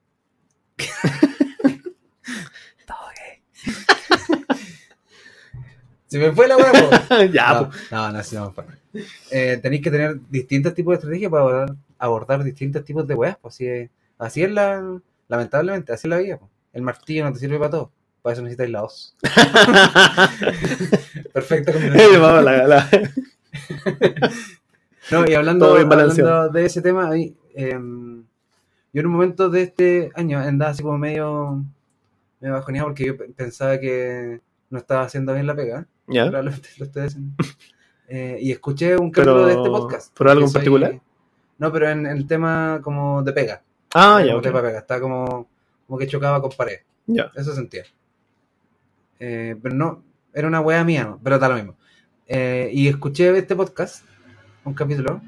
Se me fue la po. <laughs> ya, no, no, no, sí, vamos para. Eh, tenéis que tener distintos tipos de estrategias para abordar, abordar distintos tipos de weas. Pues así es, así es la. Lamentablemente, así es la vida. po. El martillo no te sirve para todo. Para eso necesitáis la hoz. <laughs> Perfecta Eh, combinación. vamos, la- la- No, y <laughs> hablando, hablando de ese tema, ahí, em, yo en un momento de este año andaba así como medio, medio bajoneado porque yo pe- pensaba que no estaba haciendo bien la pega. ¿Ya? Lo estoy haciendo. Eh, y escuché un capítulo de este podcast. ¿por algo en particular? No, pero en el tema como de pega. Ah, ya, ok. tema de pega. Estaba como, como que chocaba con pared. Ya. Eso sentía. Eh, pero no, era una wea mía, ¿no? pero da lo mismo. Eh, y escuché este podcast, un capítulo,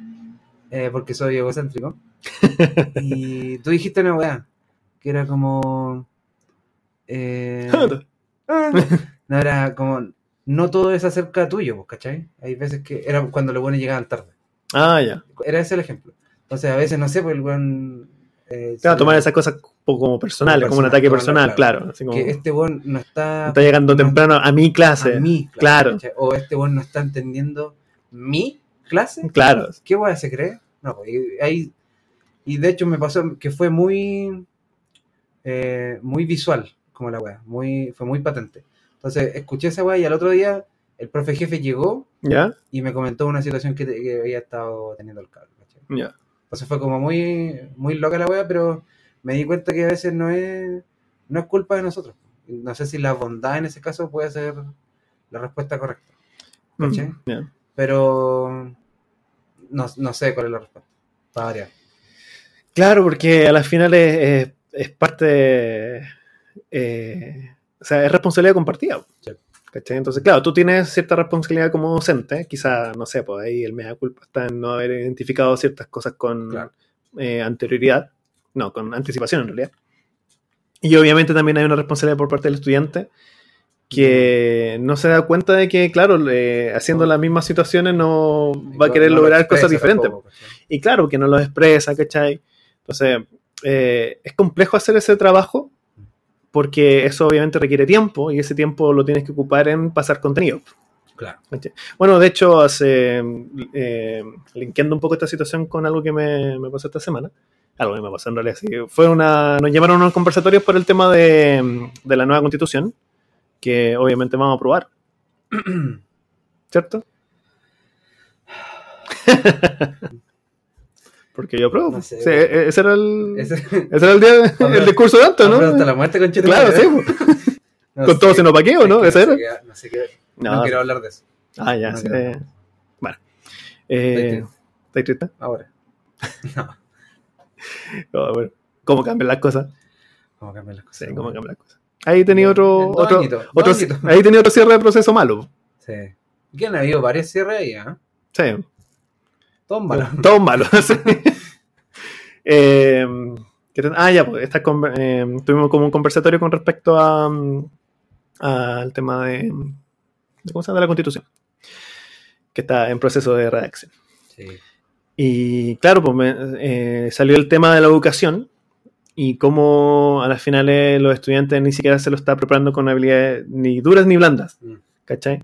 eh, porque soy egocéntrico. <laughs> y tú dijiste una wea, que era como... eh, <laughs> no, era como... No todo es acerca tuyo, pues, ¿cachai? Hay veces que... Era cuando los buenos llegaban tarde. Ah, ya. Era ese el ejemplo. Entonces, a veces, no sé, pues el buen... Eh, Claro, tomar esas cosas como personales, Como como un personal, ataque personal, claro. claro. así como, Que este buen no está... está llegando no- temprano a mi clase. a mí, Claro. ¿cachai? O este weón no está entendiendo mi clase. Claro. ¿Qué weón se cree? No, y, ahí- y de hecho me pasó que fue muy eh, muy visual como la weá, muy, fue muy patente. Entonces escuché esa weá y al otro día el profe jefe llegó ¿Ya? y me comentó una situación que, te- que había estado teniendo el cable. Ya. Entonces fue como muy, muy loca la weá, pero me di cuenta que a veces no es, no es culpa de nosotros. No sé si la bondad en ese caso puede ser la respuesta correcta. Mm. Pero no, no sé cuál es la respuesta. Para variar. Claro, porque a la final es, es- parte. eh, o sea, es responsabilidad compartida. Entonces, claro, tú tienes cierta responsabilidad como docente. Quizá, no sé, pues ahí el mea culpa está en no haber identificado ciertas cosas con Claro. eh, anterioridad. No, con anticipación en realidad. Y obviamente también hay una responsabilidad por parte del estudiante que no se da cuenta de que, claro, eh, haciendo las mismas situaciones no va a querer No lograr cosas diferentes. Y claro, que no lo expresa, ¿cachai? Entonces, eh, es complejo hacer ese trabajo porque eso obviamente requiere tiempo y ese tiempo lo tienes que ocupar en pasar contenido. Claro. ¿cachai? Bueno, de hecho, hace, eh, linkeando un poco esta situación con algo que me, me pasó esta semana, algo que me pasó en realidad, sí, fue una, nos llamaron a unos conversatorios por el tema de, de la nueva constitución, que obviamente vamos a aprobar, <clears throat> ¿cierto? <laughs> Porque yo. No sé, Sí, e- ese era el, Ese- <laughs> ese era el, día, el <laughs> discurso de antes, Hombre, hasta ¿no? la muerte con Claro, sí. po. con todo se nos paqueo, ¿no? sé Ese era. qué- No sé qué. No, No, quiero hablar de eso. Ah, ya, no quiero. Bueno. Eh, ¿Estáis triste? Ahora. No. Bueno. ¿Cómo cambian las cosas? ¿Cómo cambian las cosas? Sí, cómo cambian las cosas. Ahí tenía otro, otro, añitos, ahí tenía otro cierre de proceso malo. Sí. ¿Quién ha habido varios cierres ahí? ¿ah? Sí, Todos malos. <laughs> todos malos. <laughs> sí. Eh, ¿qué ten- ah, ya, pues, esta eh, tuvimos como un conversatorio con respecto a, mm, al tema de, de ¿cómo se llama? de la constitución, que está en proceso de redacción. Sí. Y claro, pues me- eh, salió el tema de la educación y cómo a las finales los estudiantes ni siquiera se lo está preparando con habilidades ni duras ni blandas, Mm. ¿cachai?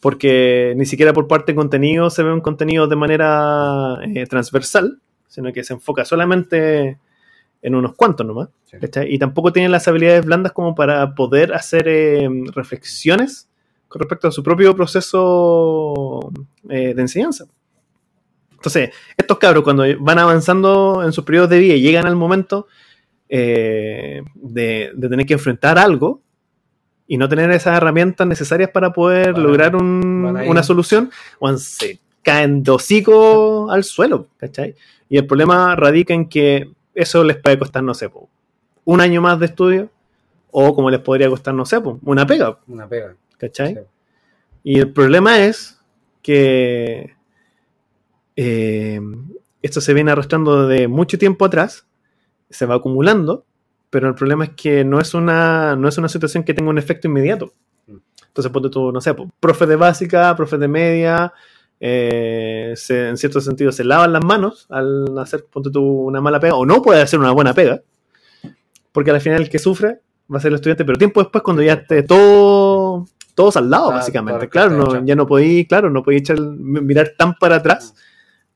Porque ni siquiera por parte de contenido se ve un contenido de manera eh, transversal, sino que se enfoca solamente en unos cuantos nomás, Sí. ¿cachai? Y tampoco tienen las habilidades blandas como para poder hacer eh, reflexiones con respecto a su propio proceso eh, de enseñanza. Entonces, estos cabros cuando van avanzando en sus periodos de vida y llegan al momento eh, de, de tener que enfrentar algo y no tener esas herramientas necesarias para poder lograr un- una solución, weón, se caen de hocico al suelo, ¿cachai? Y el problema radica en que eso les puede costar, no sé, un año más de estudio o como les podría costar, no sé, una pega, Una pega. ¿cachai? Sí. Y el problema es que eh, esto se viene arrastrando de mucho tiempo atrás, se va acumulando, pero el problema es que no es una, no es una situación que tenga un efecto inmediato. Mm. Entonces, ponte tú, no sé, profes de básica, profes de media, eh, se- en cierto sentido se lavan las manos al hacer, ponte tú, una mala pega, o no puede hacer una buena pega, porque al final el que sufre va a ser el estudiante, pero tiempo después, cuando ya esté todo, todos al lado, Está- básicamente. Claro, no, ya no podéis, claro, no podéis echar, mirar tan para atrás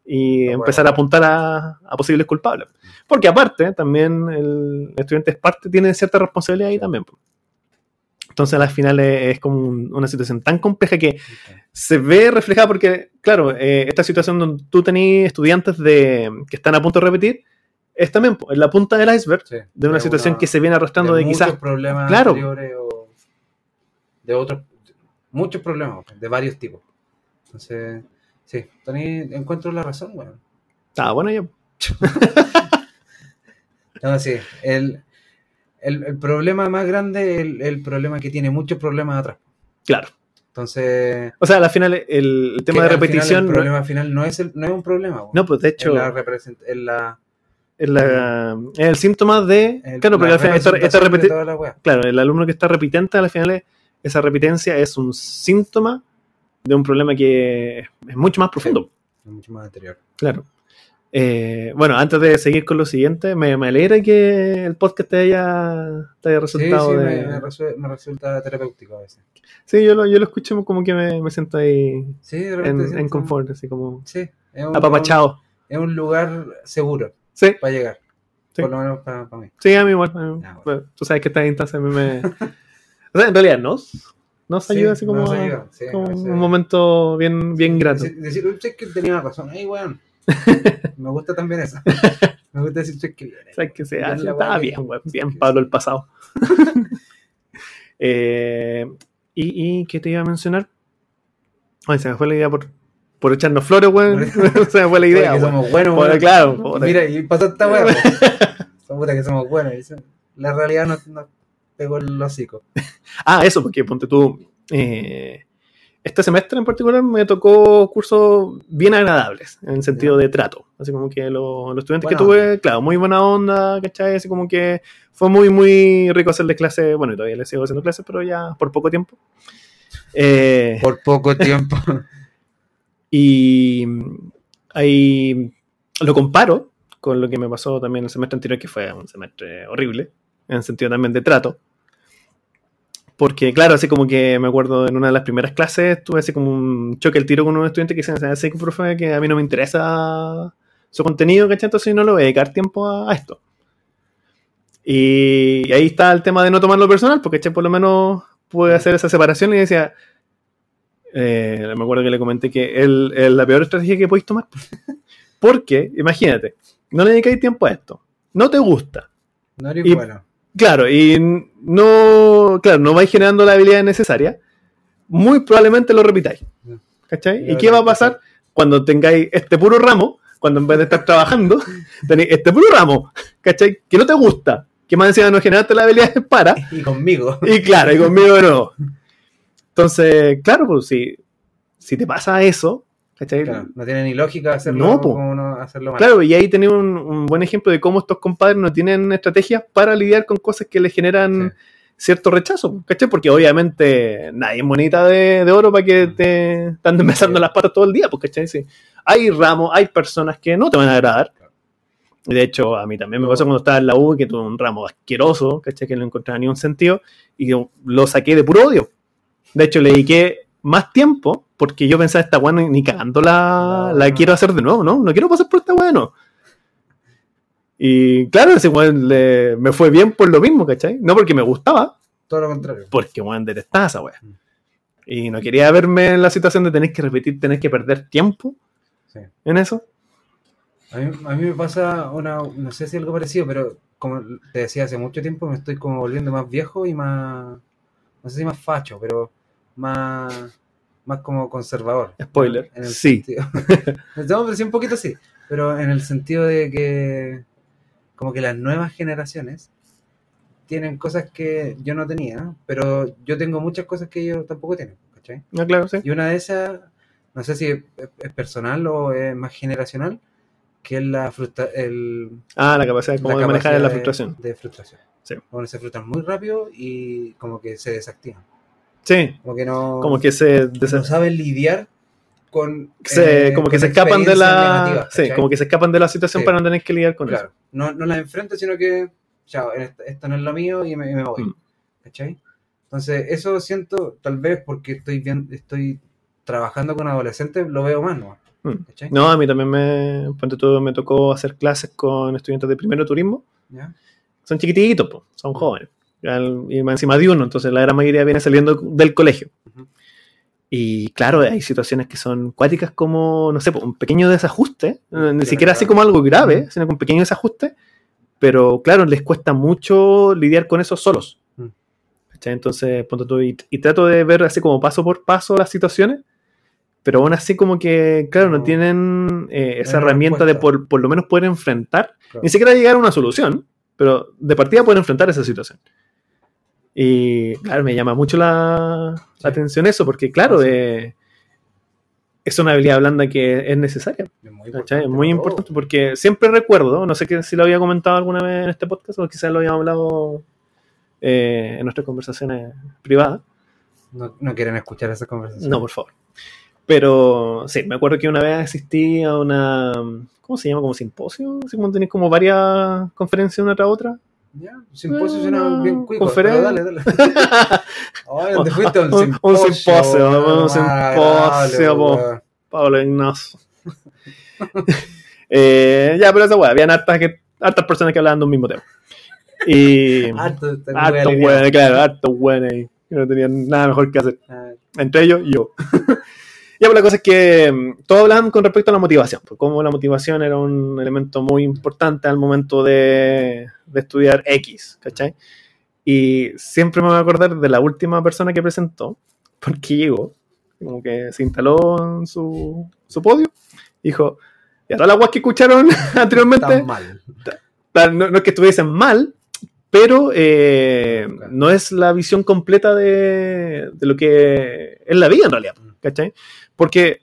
y De empezar a apuntar a, a posibles culpables. Porque aparte, también el estudiante es parte, tiene cierta responsabilidad ahí también. Entonces, al final es, es como un- una situación tan compleja que se ve reflejada porque, claro, eh, esta situación donde tú tenés estudiantes de, que están a punto de repetir, es también en la punta del iceberg Sí. de una situación que se viene arrastrando de, muchos quizás. problemas Claro. anteriores o de otros muchos problemas de varios tipos entonces sí Tony encuentro la razón bueno Ah, bueno, ya. <laughs> no sí el, el, el problema más grande el, el problema que tiene muchos problemas atrás Claro. entonces O sea, al final el, el tema de final repetición. el no- problema final no es el, no es un problema no, pues de hecho, es la, es la, es, es el síntoma de. el- claro, porque al final esta, esta repeti-. Claro, el alumno que está repitente, al final es- esa repitencia es un síntoma de un problema que es mucho más profundo. Es mucho más anterior Claro. Eh, bueno, antes de seguir con lo siguiente, me, me alegra que el podcast te haya, te haya resultado sí, de... me, me resuel- me resulta terapéutico a veces Sí, yo lo, yo lo escucho como que me, me siento ahí sí de en, confort, así como sí es un, apapachado. es un lugar seguro Sí, para llegar. Sí. Por lo menos para, mí. sí, a mí igual. a mí- Ah, bueno. tú sabes que estas instancias a mí me... <laughs> o sea, en realidad nos, nos ayuda así como, ayuda, un momento bien, bien grato. Decir, decir, "Uy, sé que tenía razón. Ay, weón. <laughs> Me gusta también eso. <laughs> Me gusta decir que viene. ¿Sabes que se Bien hace? weá bien, bien que- Pablo el pasado. <laughs> Eh, ¿y, ¿Y qué te iba a mencionar? Ay, se me fue la idea por, por echarnos flores, weón. se me fue la idea, weón. somos buenos, Bueno, claro. Mira, y pasó esta weón. Son puta que somos buenos. La realidad nos, nos pegó el hocico. Ah, eso, porque ponte tú. eh, este semestre en particular me tocó cursos bien agradables en sentido de trato. Así como que lo- los estudiantes Buena que tuve, claro, muy buena onda, ¿cachai? Así como que fue muy, muy rico hacerles clases. Bueno, y todavía les sigo haciendo clases, pero ya por poco tiempo. Eh, Por poco tiempo. <laughs> y ahí lo comparo con lo que me pasó también el semestre anterior, que fue un semestre horrible, en sentido también de trato. Porque, claro, así como que me acuerdo en una de las primeras clases tuve así como un choque el tiro con un estudiante que decían, así que profe, que a mí no me interesa su contenido, ¿cachai? Entonces no le voy a dedicar tiempo a, a esto. Y ahí está el tema de no tomarlo personal, porque ¿cachai? por lo menos pude hacer esa separación y decía, eh, me acuerdo que le comenté que es la peor estrategia que podéis tomar. <laughs> Porque, imagínate, no le dedicáis tiempo a esto, no te gusta. No eres Y- bueno. Claro, y no, claro, no vais generando la habilidad necesaria, muy probablemente lo repitáis. ¿Cachai? Y ¿Y qué va a pasar cuando tengáis este puro ramo, cuando en vez de estar trabajando, <laughs> tenéis este puro ramo, ¿cachai? Que no te gusta, que más encima no generaste la habilidad <laughs> para, Y conmigo. y claro, y conmigo de nuevo. Entonces, claro, pues si, si te pasa eso. Claro, no tiene ni lógica hacerlo No, po. como no hacerlo mal. Claro, y ahí tenía un, un buen ejemplo de cómo estos compadres no tienen estrategias para lidiar con cosas que les generan Sí. cierto rechazo, ¿cachai? Porque obviamente nadie es monita de, de oro para que te están besando las patas todo el día, ¿cachai? Sí. Hay ramos, hay personas que no te van a agradar. De hecho, a mí también me pasó cuando estaba en la U, que tuve un ramo asqueroso, ¿cachai? Que no encontraba ni un sentido, y yo lo saqué de puro odio. De hecho, le dediqué más tiempo, porque yo pensaba, esta weá ni, ni cagando la, quiero hacer de nuevo, ¿no? No quiero pasar por esta weá, no. Y claro, ese weón me fue bien por lo mismo, ¿cachai? No porque me gustaba, Todo lo contrario. porque weón detestaba esa weá. Mm. Y no quería verme en la situación de tener que repetir, tener que perder tiempo Sí. en eso. A mí, a mí me pasa una, no sé si algo parecido, pero como te decía hace mucho tiempo, me estoy como volviendo más viejo y más, no sé si más facho, pero más, más como conservador. Spoiler, En el sí. sentido- <laughs> no, pero sí un poquito sí, pero en el sentido de que como que las nuevas generaciones tienen cosas que yo no tenía, pero yo tengo muchas cosas que ellos tampoco tienen, ¿cachai? No, claro, sí. Y una de esas, no sé si es, es personal o es más generacional, que es la frustra el, Ah, la capacidad como la de manejar la frustración. De, frustración. Sí. Como se frustran muy rápido y como que se desactivan. Sí, Como que no, como que se, no saben lidiar con... se- eh, como que se escapan de la sí, como que se escapan de la situación Sí. para no tener que lidiar con Claro, no, no las enfrento, sino que, chao, esto, no es lo mío y me, y me voy. Mm. ¿Cachai? Entonces, eso siento, tal vez porque estoy bien, estoy trabajando con adolescentes, lo veo más, ¿no? Mm. No, a mí también me, tú, me tocó hacer clases con estudiantes de primero turismo. ¿Ya? Son chiquititos, po, son jóvenes. Al- Y más encima de uno, entonces la gran mayoría viene saliendo del colegio. Y claro, hay situaciones que son cuáticas como, no sé, un pequeño desajuste, eh, ni Sí, siquiera así como algo grave, Ujú. sino con un pequeño desajuste, pero claro, les cuesta mucho lidiar con eso solos. Mm. ¿Cachai? Entonces, y, y trato de ver así como paso por paso las situaciones, pero aún así como que, claro, no, No. tienen eh, esa No herramienta de por, por lo menos poder enfrentar, Claro. ni siquiera llegar a una solución, pero de partida poder enfrentar esa situación. Y claro, me llama mucho la, atención eso, porque claro, Sí. eh, es una habilidad blanda que es necesaria. Es muy importante muy para importante porque siempre recuerdo, no sé que si lo había comentado alguna vez en este podcast o quizás lo habíamos hablado eh, en nuestras conversaciones privadas. No, no quieren escuchar esa conversación. No, por favor. Pero sí, me acuerdo que una vez asistí a una. ¿Cómo se llama? Como simposio. Así como tenés como varias conferencias una tras otra. Ya, simposio suena Una bien cuico. conferencia. pero Dale, dale. <laughs> Ay, ¿dónde fuiste? Un Un- simposio. un simposio, un simposio, po. Pablo Ignacio. <laughs> Eh, ya, pero esa weá, habían hartas, que, hartas personas que hablaban de un mismo tema. Y. <laughs> Hartos weones, claro, hartos weones ahí. Que no tenían nada mejor que hacer. Ah, Entre ellos, yo. Ya, pues la cosa es que mm, todos hablaban con respecto a la motivación. Pues como la motivación era un elemento muy importante al momento de, de estudiar X, ¿cachai? Y siempre me voy a acordar de la última persona que presentó, porque llegó, como que se instaló en su, su podio, dijo, y a todas las guas que escucharon <laughs> anteriormente, Tan mal. No, no es que estuviesen mal, pero eh, no es la visión completa de, de lo que es la vida en realidad, ¿cachai? Porque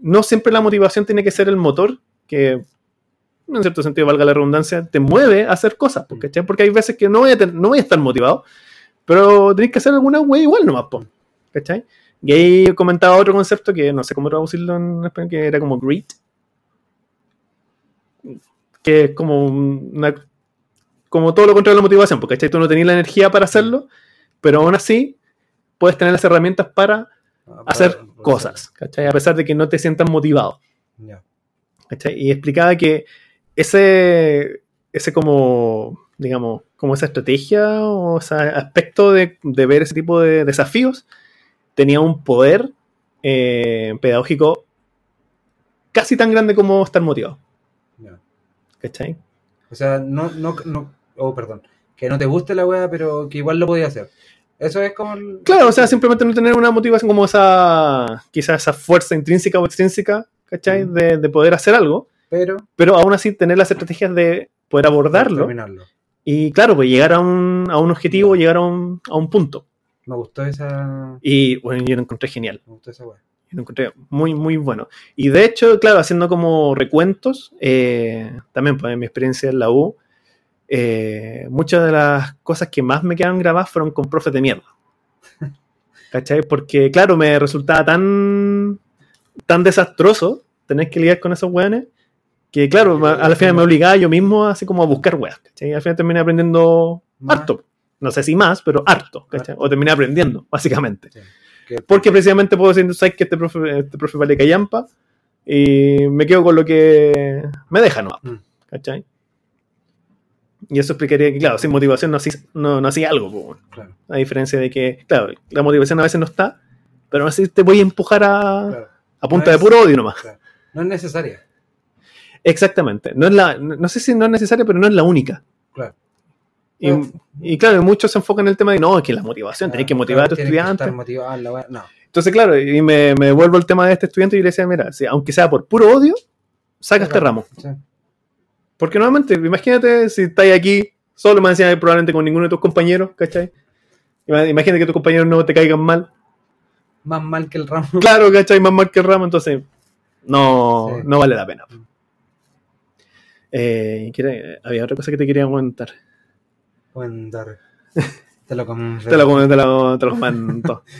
no siempre la motivación tiene que ser el motor que, en cierto sentido, valga la redundancia, te mueve a hacer cosas, pues, ¿cachai? Porque hay veces que no voy a, ten- no voy a estar motivado, pero tenéis que hacer alguna wey igual nomás, ¿cachai? Y ahí comentaba otro concepto que no sé cómo traducirlo en español, que era como grit, que es como una como todo lo contrario de la motivación, porque ¿cachai? tú no tenías la energía para hacerlo, pero aún así puedes tener las herramientas para Ah, hacer para- para cosas, ¿cachai? A pesar de que no te sientas motivado. ¿cachai? Y explicaba que ese, ese como, digamos, como esa estrategia o ese aspecto de, de ver ese tipo de desafíos tenía un poder eh, pedagógico casi tan grande como estar motivado. ¿cachai? O sea, no, no, no, oh, perdón, que no te guste la weá, pero que igual lo podía hacer. Eso es como el... Claro, o sea, simplemente no tener una motivación como esa, quizás esa fuerza intrínseca o extrínseca, ¿cachai? Mm. De, de poder hacer algo, Pero... pero aún así tener las estrategias de poder abordarlo Terminarlo. y, claro, pues llegar a un, a un objetivo, llegar a un, a un punto. Me gustó esa... Y bueno, yo lo encontré genial. Me gustó esa weá. Yo lo encontré muy, muy bueno. Y de hecho, claro, haciendo como recuentos, eh, también pues, en mi experiencia en la U, eh, muchas de las cosas que más me quedaron grabadas fueron con profes de mierda. <laughs> ¿Cachai? Porque, claro, me resultaba tan, tan desastroso tener que lidiar con esos weones que, claro, ma- a la final me obligaba yo mismo así como a buscar weas. ¿cachai? Y al final terminé aprendiendo Más. harto. No sé si más, pero harto. ¿cachai? O terminé aprendiendo, básicamente. Sí. Porque precisamente puedo decir, ¿sabes que este profe, este profe vale callampa? Y me quedo con lo que me deja. Mm. ¿Cachai? Y eso explicaría que, claro, sin motivación no hacía, no, no hacía algo. Claro, a diferencia de que, claro, la motivación a veces no está, pero aún así te voy a empujar a, claro, a punta No de puro odio nomás. claro. No es necesaria. Exactamente. No, es la, no no sé si no es necesaria, pero no es la única. Claro. Y, Claro. y claro, muchos se enfocan en el tema de no, es que la motivación, tenés que motivar a weá. No. Entonces, claro, y me, me vuelvo al tema de este estudiante y le decía, mira, si, aunque sea por puro odio, saca este ramo. Sí. Porque nuevamente, imagínate si estáis aquí solo, me decía probablemente con ninguno de tus compañeros, ¿cachai? Ima- Imagínate que tus compañeros no te caigan mal. Más mal que el ramo. <laughs> Claro, ¿cachai? Más mal que el ramo, entonces no, Sí. no vale la pena. Eh, ¿quiere- había otra cosa que te quería comentar. Cuéntame. <laughs> Te lo comento. Te lo, te lo, te lo comento. <laughs>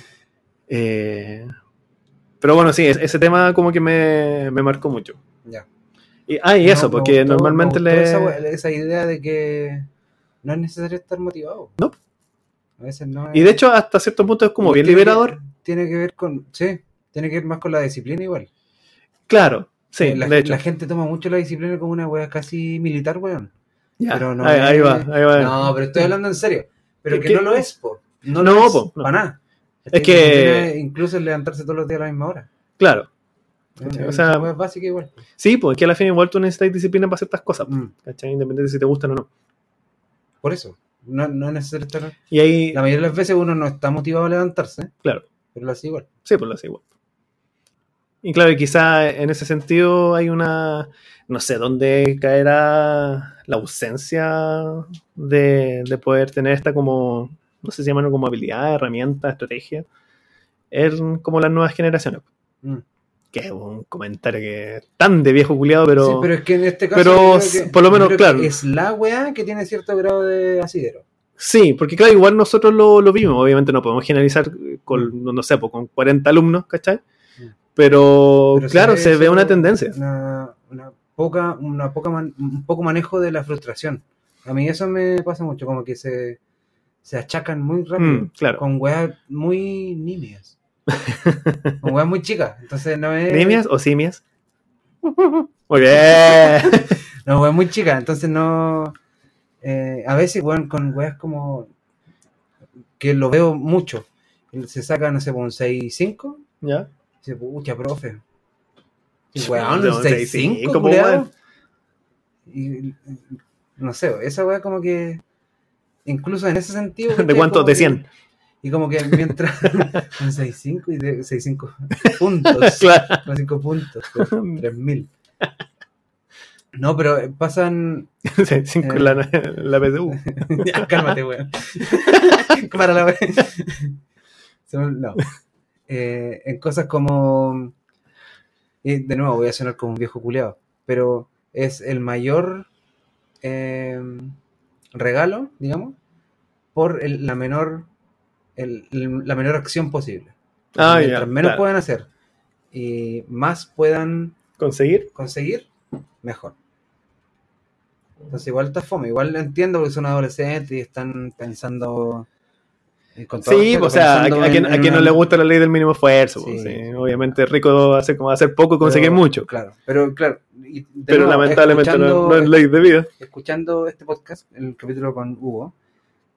Eh, pero bueno, sí, es- ese tema como que me, me marcó mucho. Ya. Y, ah, y No, eso, porque gustó- normalmente le... Esa, idea de que no es necesario estar motivado. No. A veces no es- Y de hecho, hasta cierto punto es como bien liberador. tiene que ver con. Sí, tiene que ver más con la disciplina igual. Claro, sí, la, de hecho. la gente toma mucho la disciplina como una wea casi militar, weón. Ya, pero no ahí, va, ahí va. No, pero estoy hablando en serio. Pero que, que- no lo es, po. No, No, lo es po, no. para nada. Es que- Incluso levantarse todos los días a la misma hora. Claro. Es O sea- wea básica igual. Sí, porque a la fin igual tú necesitas disciplina para ciertas cosas, Mm, ¿cachai? Independiente de si te gustan o no. por eso. No, no es necesario estar. Y ahí, La mayoría de las veces uno no está motivado a levantarse, claro, pero lo hace igual. sí, pues lo hace igual. Y claro, y quizá en ese sentido hay una, no sé, dónde caerá la ausencia de, de poder tener esta como, no sé si llaman como habilidad, herramienta, estrategia, en como las nuevas generaciones. Mm. Que es un comentario que es tan de viejo culiado, pero... sí, pero es que en este caso. pero que- por lo menos, claro. Es la weá que tiene cierto grado de asidero. Sí, porque claro, igual nosotros lo, lo vimos, obviamente no podemos generalizar con, no sé, pues, con 40 alumnos, ¿cachai? Mm. Pero, Pero claro, se, ve una tendencia. Una, una poca, una poca man- un poco manejo de la frustración. A mí eso me pasa mucho, como que se, se achacan muy rápido. Mm, claro. Con weas muy nimias. Weas muy chicas. Entonces no es. ¿Nimias o simias? <laughs> Muy bien. No, weas muy chicas. Entonces no. eh, a veces, weón, con weas como. Que lo veo mucho. Se saca, no sé, un 6-5. ¿Ya? Dice, pucha, profe. Y, weón, un 6-5, 6-5, culiao. Y, no sé, esa weá como que. Incluso en ese sentido. <laughs> ¿De cuánto? Como De que- 100. Y como que mientras. <laughs> <laughs> un 6-5 y de 6-5 puntos. <laughs> Claro. Con 5 puntos. 3000. No, pero eh, pasan. Sí, cinco en la, la PSU. ya, cálmate, weón. Para la No. Eh, en cosas como. Y de nuevo, voy a sonar como un viejo culeado. Pero es el mayor eh, regalo, digamos, por el- la menor. El- el- la menor acción posible. Ah, ya. Mientras menos claro. puedan hacer y más puedan ¿Conseguir? conseguir, mejor. Entonces igual está fome, igual lo entiendo porque son adolescentes y están pensando Eh, con todo Sí, respeto, o sea, a, quien, en- a en quien no le gusta la ley del mínimo esfuerzo. Sí, pues, sí. Obviamente rico hacer, como hacer poco y conseguir pero- mucho. Claro, pero claro. y Pero nuevo, lamentablemente no es ley de vida. escuchando este podcast, el capítulo con Hugo,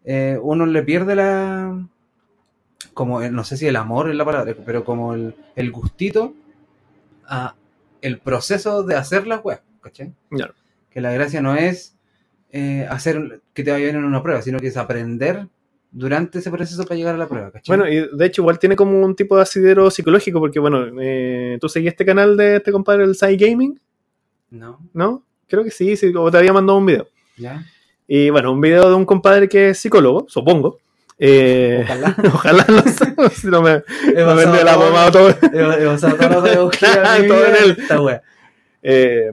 eh, uno le pierde la. Como, el- no sé si el amor es la palabra, pero como el, el gustito a el proceso de hacer la web, ¿cachai? Claro. Que la gracia no es eh, hacer que te vaya bien en una prueba, sino que es aprender durante ese proceso para llegar a la prueba, ¿cachai? Bueno, y de hecho igual tiene como un tipo de asidero psicológico, porque bueno, eh, tú seguías este canal de este compadre, el Sai Gaming, no, ¿no? Creo que sí, sí, o te había mandado un video. ya. Y bueno, un video de un compadre que es psicólogo, supongo. Eh, Ojalá. <laughs> ojalá, no sé, si no me, <laughs> la pomada todo. he- he de <laughs> mi Todo en vida él. esta wea. Eh,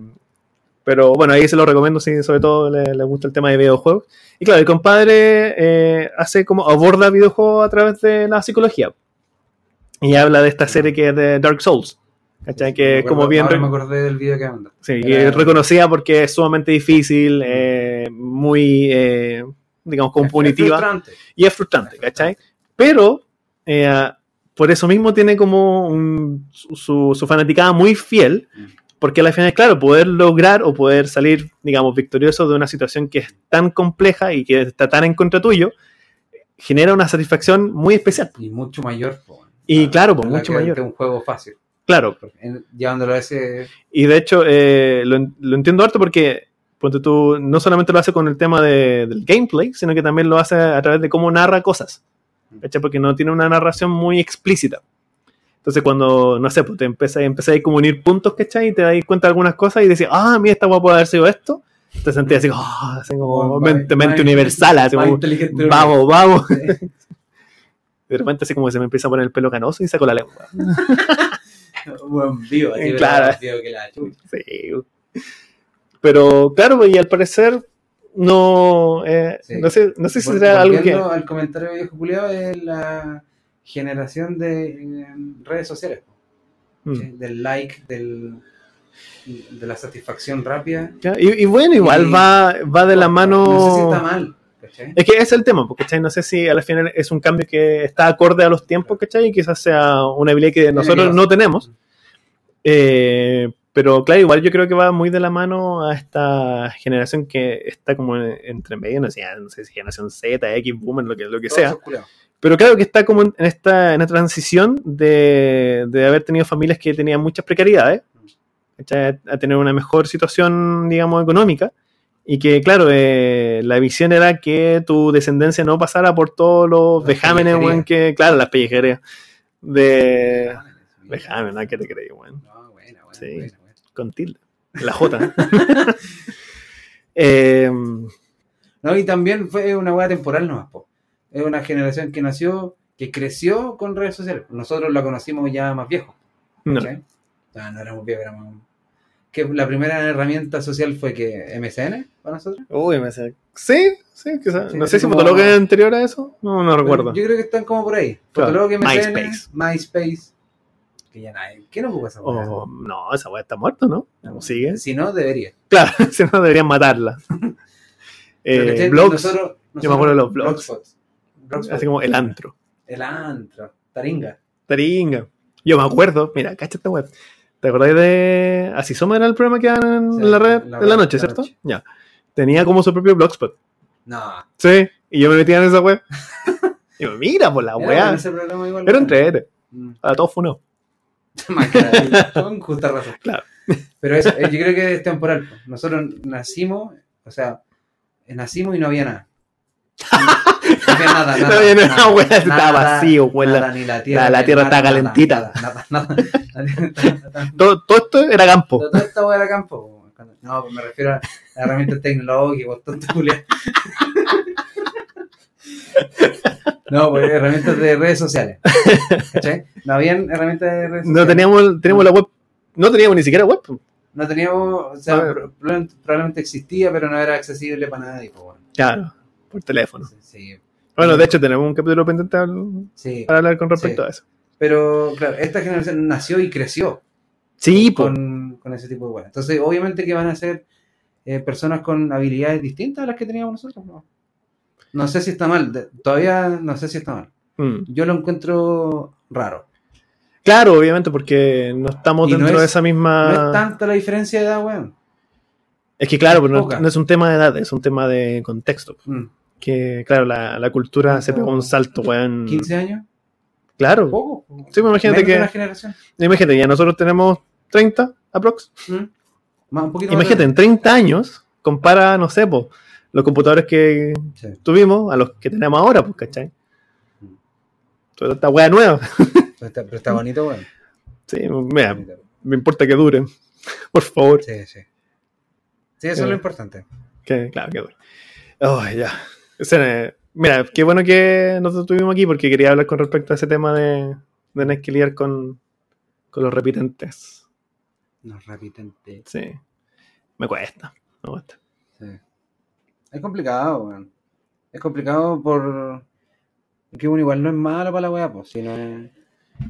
pero bueno, ahí se lo recomiendo si sobre todo le, le gusta el tema de videojuegos. Y claro, el compadre eh, hace como aborda videojuegos a través de la psicología. Y habla de esta serie que es de Dark Souls. ¿Cachai? Que Me es como acuerdo- bien ahora re- me acordé del video que mandó. sí, que Era- es reconocida porque es sumamente difícil, eh, muy, eh, digamos, como Es punitiva. frustrante. Y es frustrante, Es ¿cachai? Pero eh, por eso mismo tiene como un- su, su- fanaticada muy fiel, Mm. porque al final, claro, poder lograr o poder salir, digamos, victorioso de una situación que es tan compleja y que está tan en contra tuyo, genera una satisfacción muy especial. Y mucho mayor. po. Y claro, ¿verdad? mucho mayor. que un juego fácil. Claro, en- Llevándolo a ese. y de hecho eh, lo, lo entiendo harto porque ponte tú, no solamente lo hace con el tema de- del gameplay, sino que también lo hace a través de cómo narra cosas. ¿cachai? Porque no tiene una narración muy explícita. Entonces cuando, no sé, pues te empiezas, empiezas a como unir puntos, ¿cachai? Y te das cuenta de algunas cosas y decís, ah, mira, esta puede haber sido esto. Te sentías así, ah, así como Más- mente, universal, así como, vamos, vamos. Sí. <laughs> De repente así como se me empieza a poner el pelo canoso y saco la lengua. <laughs> Buen vivo, así, Claro. que la chucha. Sí. Pero claro, y al parecer no, eh, Sí. no sé, no sé si Vol- será algo que... al comentario viejo culiado es la generación de eh, redes sociales. Mm. ¿sí? Del like, del, de la satisfacción rápida. Y, y bueno, igual Y- va, va de la mano... No sé si está mal. ¿cachai? Es que ese es el tema, porque ¿cachai? no sé si al final es un cambio que está acorde a los tiempos, ¿cachai? Y quizás sea una habilidad que nosotros no tenemos. Eh, pero claro, igual yo creo que va muy de la mano a esta generación que está como en- entre medio, no sé, no sé si generación Z, X, Boomer, lo que, lo que sea. Pero claro que está como en esta, en esta transición de, de haber tenido familias que tenían muchas precariedades, ¿cachai? a tener una mejor situación, digamos, económica. Y que, claro, eh, la visión era que tu descendencia no pasara por todos los Las vejámenes, weón, que, claro, las pellejerías. De. Ah, Vejámenes, ¿no? ¿Qué te creí, weón? No, buena, buena, Sí. buena, buena. Con tilde. La J. <laughs> eh, No, y también fue una hueá temporal nomás, po. Es una generación que nació, que creció con redes sociales. Nosotros la conocimos ya más viejo. no. no éramos viejos, éramos... Que la primera herramienta social fue que MSN para nosotros. Uy, me sé. Sí, sí, quizás. Sí, no sé si como- Fotolog es anterior a eso. No, no recuerdo. Yo creo que están como por ahí. Claro, Fotolog, MSN, MySpace. MySpace. Que ya nadie. ¿Qué no ocupa esa hueá? Oh, no, esa weá está muerta, ¿no? ¿Cómo sigue? Si no, debería. Claro, <laughs> si no deberían matarla. <laughs> Eh, blogs, Nosotros- yo me acuerdo de los blogs. Blogspot. Blogspot. así como el antro. El antro. Taringa. Taringa. Yo me acuerdo, mira, cacha esta web. ¿Te acordás de Así Somos era el programa que daban en la red la en la noche, la ¿cierto? noche. Ya. Tenía como su propio blogspot. No. Sí, y yo me metía en esa web. <laughs> y yo, mira, por la Era weá. igual, Era bueno. entrete. Mm. A todos funó. <laughs> <laughs> Con justa razón. Claro. Pero eso, eh, yo creo que es temporal. po. Nosotros nacimos, o sea, eh, nacimos y no había nada. No había nada, nada. <laughs> No había nada, nada, weá, estaba vacío, nada, ni la tierra. la- tierra nada, estaba nada, calentita. Nada, nada, nada. Todo, todo esto era campo. Todo hueá era campo. No, pues me refiero a herramientas tecnológicas, culiao. No, pues herramientas de redes sociales. ¿Cachai? No habían herramientas de redes sociales. No teníamos, teníamos la web. No teníamos ni siquiera web. No teníamos, o sea, probablemente, existía, pero no era accesible para nadie. Pues, bueno. Claro, por teléfono. Sí, Bueno, de hecho tenemos un capítulo pendiente sí. para hablar con respecto a eso. Pero claro, esta generación nació y creció Sí, con, con ese tipo de weas. Entonces, obviamente que van a ser eh, personas con habilidades distintas a las que teníamos nosotros. No, no sé si está mal, de- todavía no sé si está mal. Mm. yo lo encuentro raro. Claro, obviamente, porque no estamos Y no dentro de es- esa misma. No es tanta la diferencia de edad, weón. Es que claro, es pero no, es un tema de edad, es un tema de contexto. Mm. Que claro, la, la cultura se pegó un salto, weón. 15 años, Claro. poco. Sí, pues imagínate Menos que. una generación. Imagínate, ya nosotros tenemos 30 aprox. Mm. Más, un poquito más Imagínate, en 30 años, compara, no sé, po, los computadores que Sí. tuvimos a los que tenemos ahora, pues, ¿cachai? Toda esta wea nueva. Pero está, pero está bonito, weón. Sí, mira, me importa que duren. <laughs> Por favor. Sí, sí. Sí, eso es Eh. lo importante. Que, claro, que dure. Oh, ya. Mira, qué bueno que nosotros estuvimos aquí porque quería hablar con respecto a ese tema de, de tener que lidiar con, con los repitentes. No, repitente. Sí. Me cuesta. Me cuesta. Es complicado, weón. Es complicado por. Que uno igual no es malo para la weá, pues, sino.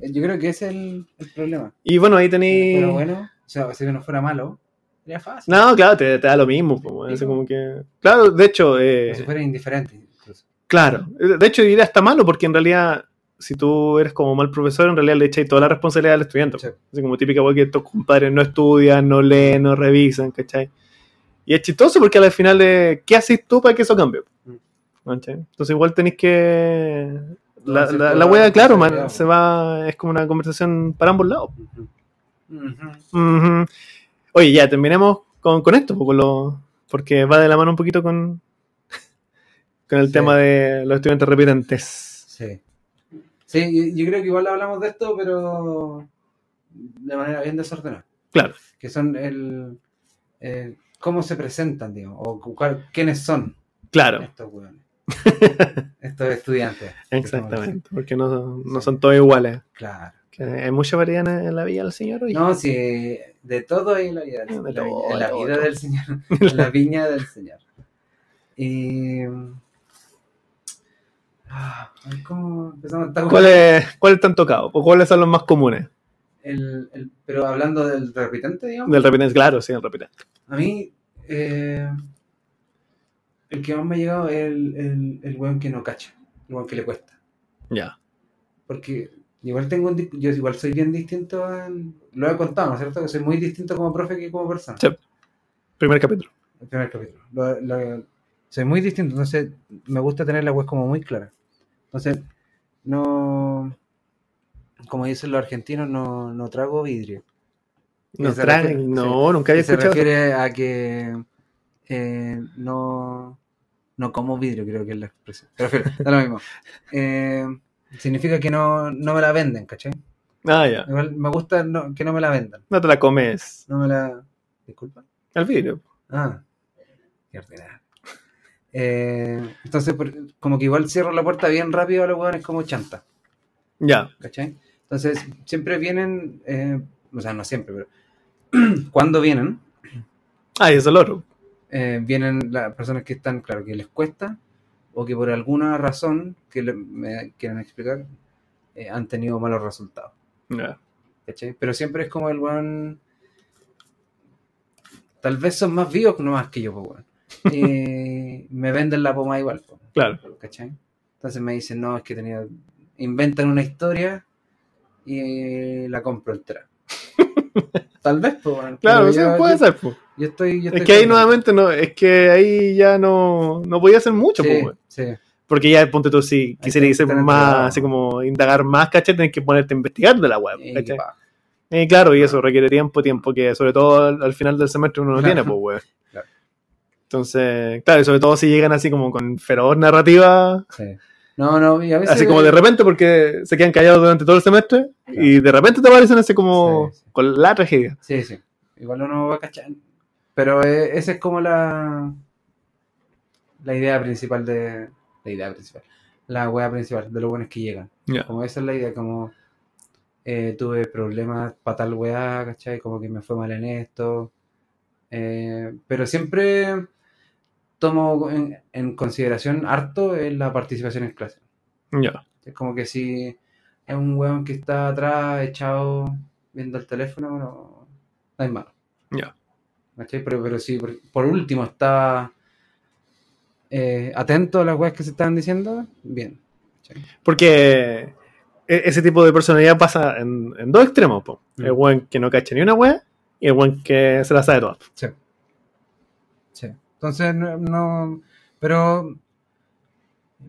Yo creo que ese es el, el problema. Y bueno, ahí tenéis. fuera bueno, o sea, si no fuera malo, sería fácil. No, claro, te, te da lo mismo. Sí, po. como que... Claro, de hecho, eh, si fuera indiferente, incluso. claro. De hecho, diría hasta malo porque en realidad, si tú eres como mal profesor, en realidad le echáis toda la responsabilidad al estudiante. Sí. po. Así como típica wea que estos compadres no estudian, no leen, no revisan, ¿cachai? Y es chistoso porque al final, de, ¿qué haces tú para que eso cambie? Mm. Entonces igual tenéis que... La, la, claro, man, se va... Es como una conversación para ambos lados. Ujú. Oye, ya terminemos con, con esto, con lo- porque va de la mano un poquito con, <laughs> con el Sí. tema de los estudiantes repitentes. Sí. Sí, yo, yo creo que igual hablamos de esto, pero de manera bien desordenada. Claro, Que son el. el- cómo se presentan, digamos, o cuál- quiénes son claro, estos weones. <laughs> estos estudiantes. exactamente, <laughs> porque no, no son todos iguales. Claro. Hay mucha variedad en, la vida del Señor. No, sí, de todo hay en la vida, del- De en la, todo, en la vida del Señor, <laughs> en la viña del Señor. Y. Ah, a ver ¿Cómo empezamos esta ¿Cuáles cuáles te han tocado? ¿O cuáles son los más comunes? El, el- pero hablando del repitente, digamos, Del repitente, claro, sí, el repitente. a mí eh, el que más me ha llegado es el, el, el weón que no cacha, el weón que le cuesta. Ya. Porque igual tengo un yo igual soy bien distinto, en- lo he contado, ¿no es cierto? Que soy muy distinto como profe que como persona. Sí. Primer capítulo. El primer capítulo. Lo- lo- soy muy distinto, entonces me gusta tener la web como muy clara. Entonces, no. Como dicen los argentinos, no, no trago vidrio. No, se refiere- no nunca había se escuchado. eso. refiere a que eh, no, no como vidrio, creo que es la expresión. Pero da lo mismo. <laughs> Eh, significa que no, no me la venden, ¿cachai? Ah, ya. Igual me gusta no- que no me la vendan. No te la comes. No me la. Disculpa. El vidrio. Ah, qué. Eh, entonces, como que igual cierro la puerta bien rápido a los hueones como chanta, Ya. ¿cachai? Entonces, siempre vienen, eh, o sea, no siempre, pero <clears throat> cuando vienen, Ah, eso es el otro. eh, vienen las personas que están, claro, que les cuesta o que por alguna razón que le- me quieran explicar eh, han tenido malos resultados. ¿cachai? Pero siempre es como el weón. Tal vez son más vivos no más que yo, pues. <laughs> Y me venden la poma igual, pues, Claro. ¿cachai? Entonces me dicen, no, es que tenía. Inventan una historia y la compro entera. <laughs> Tal vez, pues. Claro, sí, puede yo- ser, pues. Yo estoy. yo Es que ahí nuevamente no, es que ahí ya no, no podía hacer mucho, Sí, pues, sí. Porque ya ponte tú si quisieras ser más, así como indagar más, ¿cachai? Tenés que ponerte a investigar de la web, Y. Y claro, y eso requiere tiempo, tiempo que sobre todo al, al final del semestre uno no Claro. tiene, pues, weón. Claro. Entonces, claro, y sobre todo si llegan así como con feroz narrativa, Sí. No, no, y a veces. así como de repente porque se quedan callados durante todo el semestre Claro. y de repente te aparecen así como Sí, sí. con la tragedia. Sí, sí. Igual uno va a cachar. Pero eh, esa es como la. La idea principal de. La idea principal. La wea principal de los buenos que llegan. Como esa es la idea, como. eh, tuve problemas para tal weá, ¿cachai? Como que me fue mal en esto. Eh, pero siempre tomo en, en consideración harto en la participación en clase. Ya. Es como que si es un weón que está atrás, echado, viendo el teléfono, no, no hay malo. Ya. ¿Cachai? Pero, pero si por, por último está eh, atento a las weas que se estaban diciendo, bien. ¿cachai? Porque e- ese tipo de personalidad pasa en, en dos extremos, po. Mm. El buen que no cacha ni una wea y el buen que se la sabe todas. Sí. Sí. Entonces, no, no- Pero.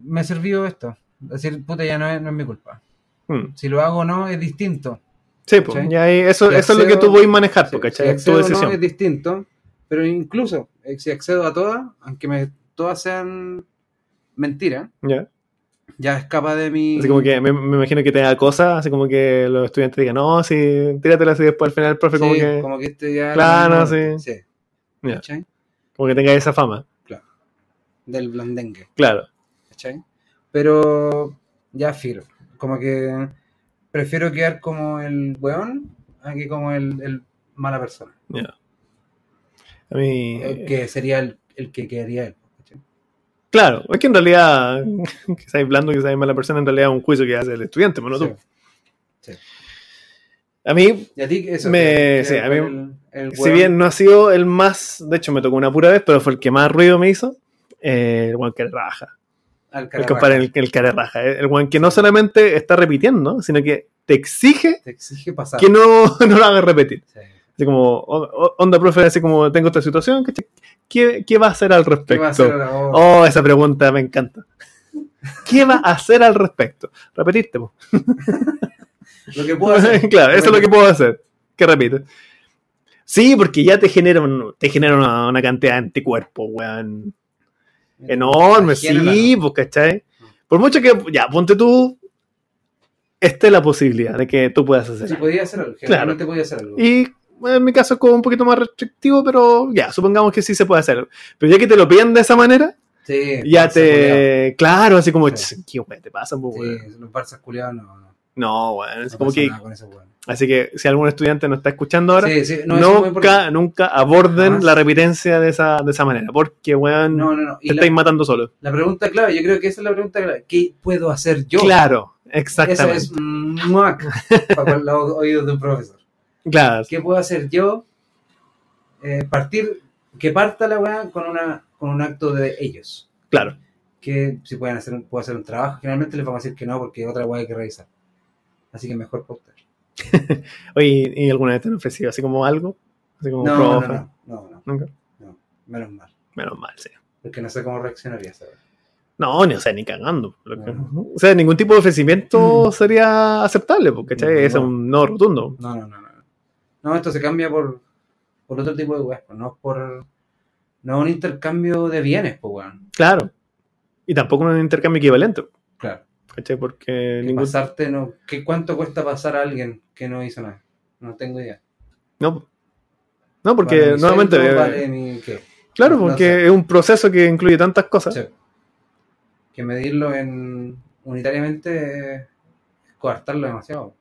Me sirvió esto. Es decir, puta, ya no es, no es mi culpa. Mm. Si lo hago o no, es distinto. Sí, pues, ya ahí- eso, Si eso es lo que tú puedes manejar, Sí, si ¿cachai? Es tu o no decisión. es distinto, pero incluso eh, si accedo a todas, aunque me, todas sean mentiras, Ya. ya escapa de mi. Así como que me, me imagino que te da cosas, así como que los estudiantes digan, no, sí, tíratela así después al final el profe Sí, como que, como que este ya. Claro, no- sí. Sí. Ya. Como que tenga esa fama. Del blandengue. Claro. ¿Cachai? Pero ya filo. Como que prefiero quedar como el weón a que como el, el mala persona. A mí. Eh, Que sería el, el que quedaría él. Claro, es que en realidad, <laughs> que seáis blando, que seáis mala persona, en realidad es un juicio que hace el estudiante, pues, no tú. A mí, Y a ti, eso. Me- sí, a mí- el- el si bien no ha sido el más, de hecho me tocó una pura vez, pero fue el que más ruido me hizo, eh, el one que raja. al El cara compadre, el, el cara raja. El one que no solamente está repitiendo, sino que te exige Te exige pasar. que no, <laughs> no lo hagas repetir. Sí. Así como, onda, profe, así como tengo esta situación. ¿qué, qué va a hacer al ¿Qué respecto? hacer? Oh, esa pregunta me encanta. ¿Qué va a hacer al respecto? Repetirte. <laughs> Lo que puedo hacer. <laughs> claro, eso es lo que puedo hacer. Que repite. Sí, porque ya te genera, un- te genera una, una cantidad de anticuerpos, weón. Enorme, sí, pues, ¿cachai? Por mucho que, ya, ponte tú, esta es la posibilidad de que tú puedas hacer. Sí, podía hacer algo. Generalmente podía hacer algo. Y bueno, en mi caso es como un poquito más restrictivo, pero ya, supongamos que sí se puede hacer. Pero ya que te lo piden de esa manera, Sí, ya te. Claro, así como, Sí. "Ch, ¿qué te pasa, weón?" Sí, los Barça culiados no. No, No, weón, es no como que. nada con ese weón. Así que si algún estudiante nos está escuchando ahora, Sí, sí, no, eso es muy nunca, nunca aborden la repitencia de esa, de esa manera, porque, weón, No, no, no. te la, estáis matando solo. la pregunta clave, yo creo que esa es la pregunta clave. ¿Qué puedo hacer yo? Claro, Eso exactamente. es muac para los oídos de un profesor. Claro, ¿Qué puedo hacer yo? Eh, partir, que parta la weá con, una, con un acto de ellos. claro. Que si pueden hacer un, puedo hacer un trabajo, generalmente les vamos a decir que no, porque otra weá hay que revisar. Así que mejor pautar. <laughs> Oye, ¿y alguna vez te han ofrecido así como algo? Así como No, no, no, no, no, Nunca. no, menos mal. Menos mal, sí. Porque no sé cómo reaccionaría, ¿sabes? No, ni, o sea, ni cagando. No. O sea, ningún tipo de ofrecimiento sería aceptable, porque. No. es un no rotundo. No, no, no, no. No, esto se cambia por, por otro tipo de weas, no por. No un intercambio de bienes, pues weón. Claro. Y tampoco un intercambio equivalente, Claro. ¿Cachai? Porque Que ningún. pasarte, no. ¿qué, ¿Cuánto cuesta pasar a alguien que no hizo nada? No tengo idea. No. No, porque Vale nuevamente. eh, vale mi- ¿qué? Claro, no porque sé. es un proceso que incluye tantas cosas. Sí. Que medirlo en unitariamente es coartarlo demasiado.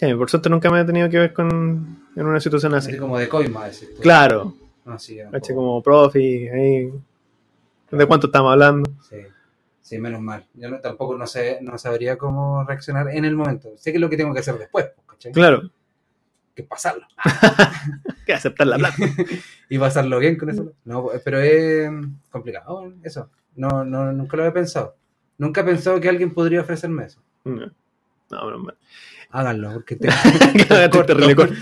Sí, por suerte nunca me he tenido que ver con en una situación así. Así como de coima, decir. Claro, No, sí, un ¿cachai? poco. como profe, ahí. ¿De cuánto estamos hablando? Sí, sí, menos mal. Yo no- tampoco no sé, no sabría cómo reaccionar en el momento. Sé que es lo que tengo que hacer después, pues, ¿cachai? Claro, Que pasarlo. <laughs> que aceptar la plata. <laughs> y pasarlo bien con eso. No, pues, pero es complicado, eso. No, no, nunca lo he pensado. Nunca he pensado que alguien podría ofrecerme eso. No, no, menos mal. Háganlo, porque <laughs> te... Terrible corto.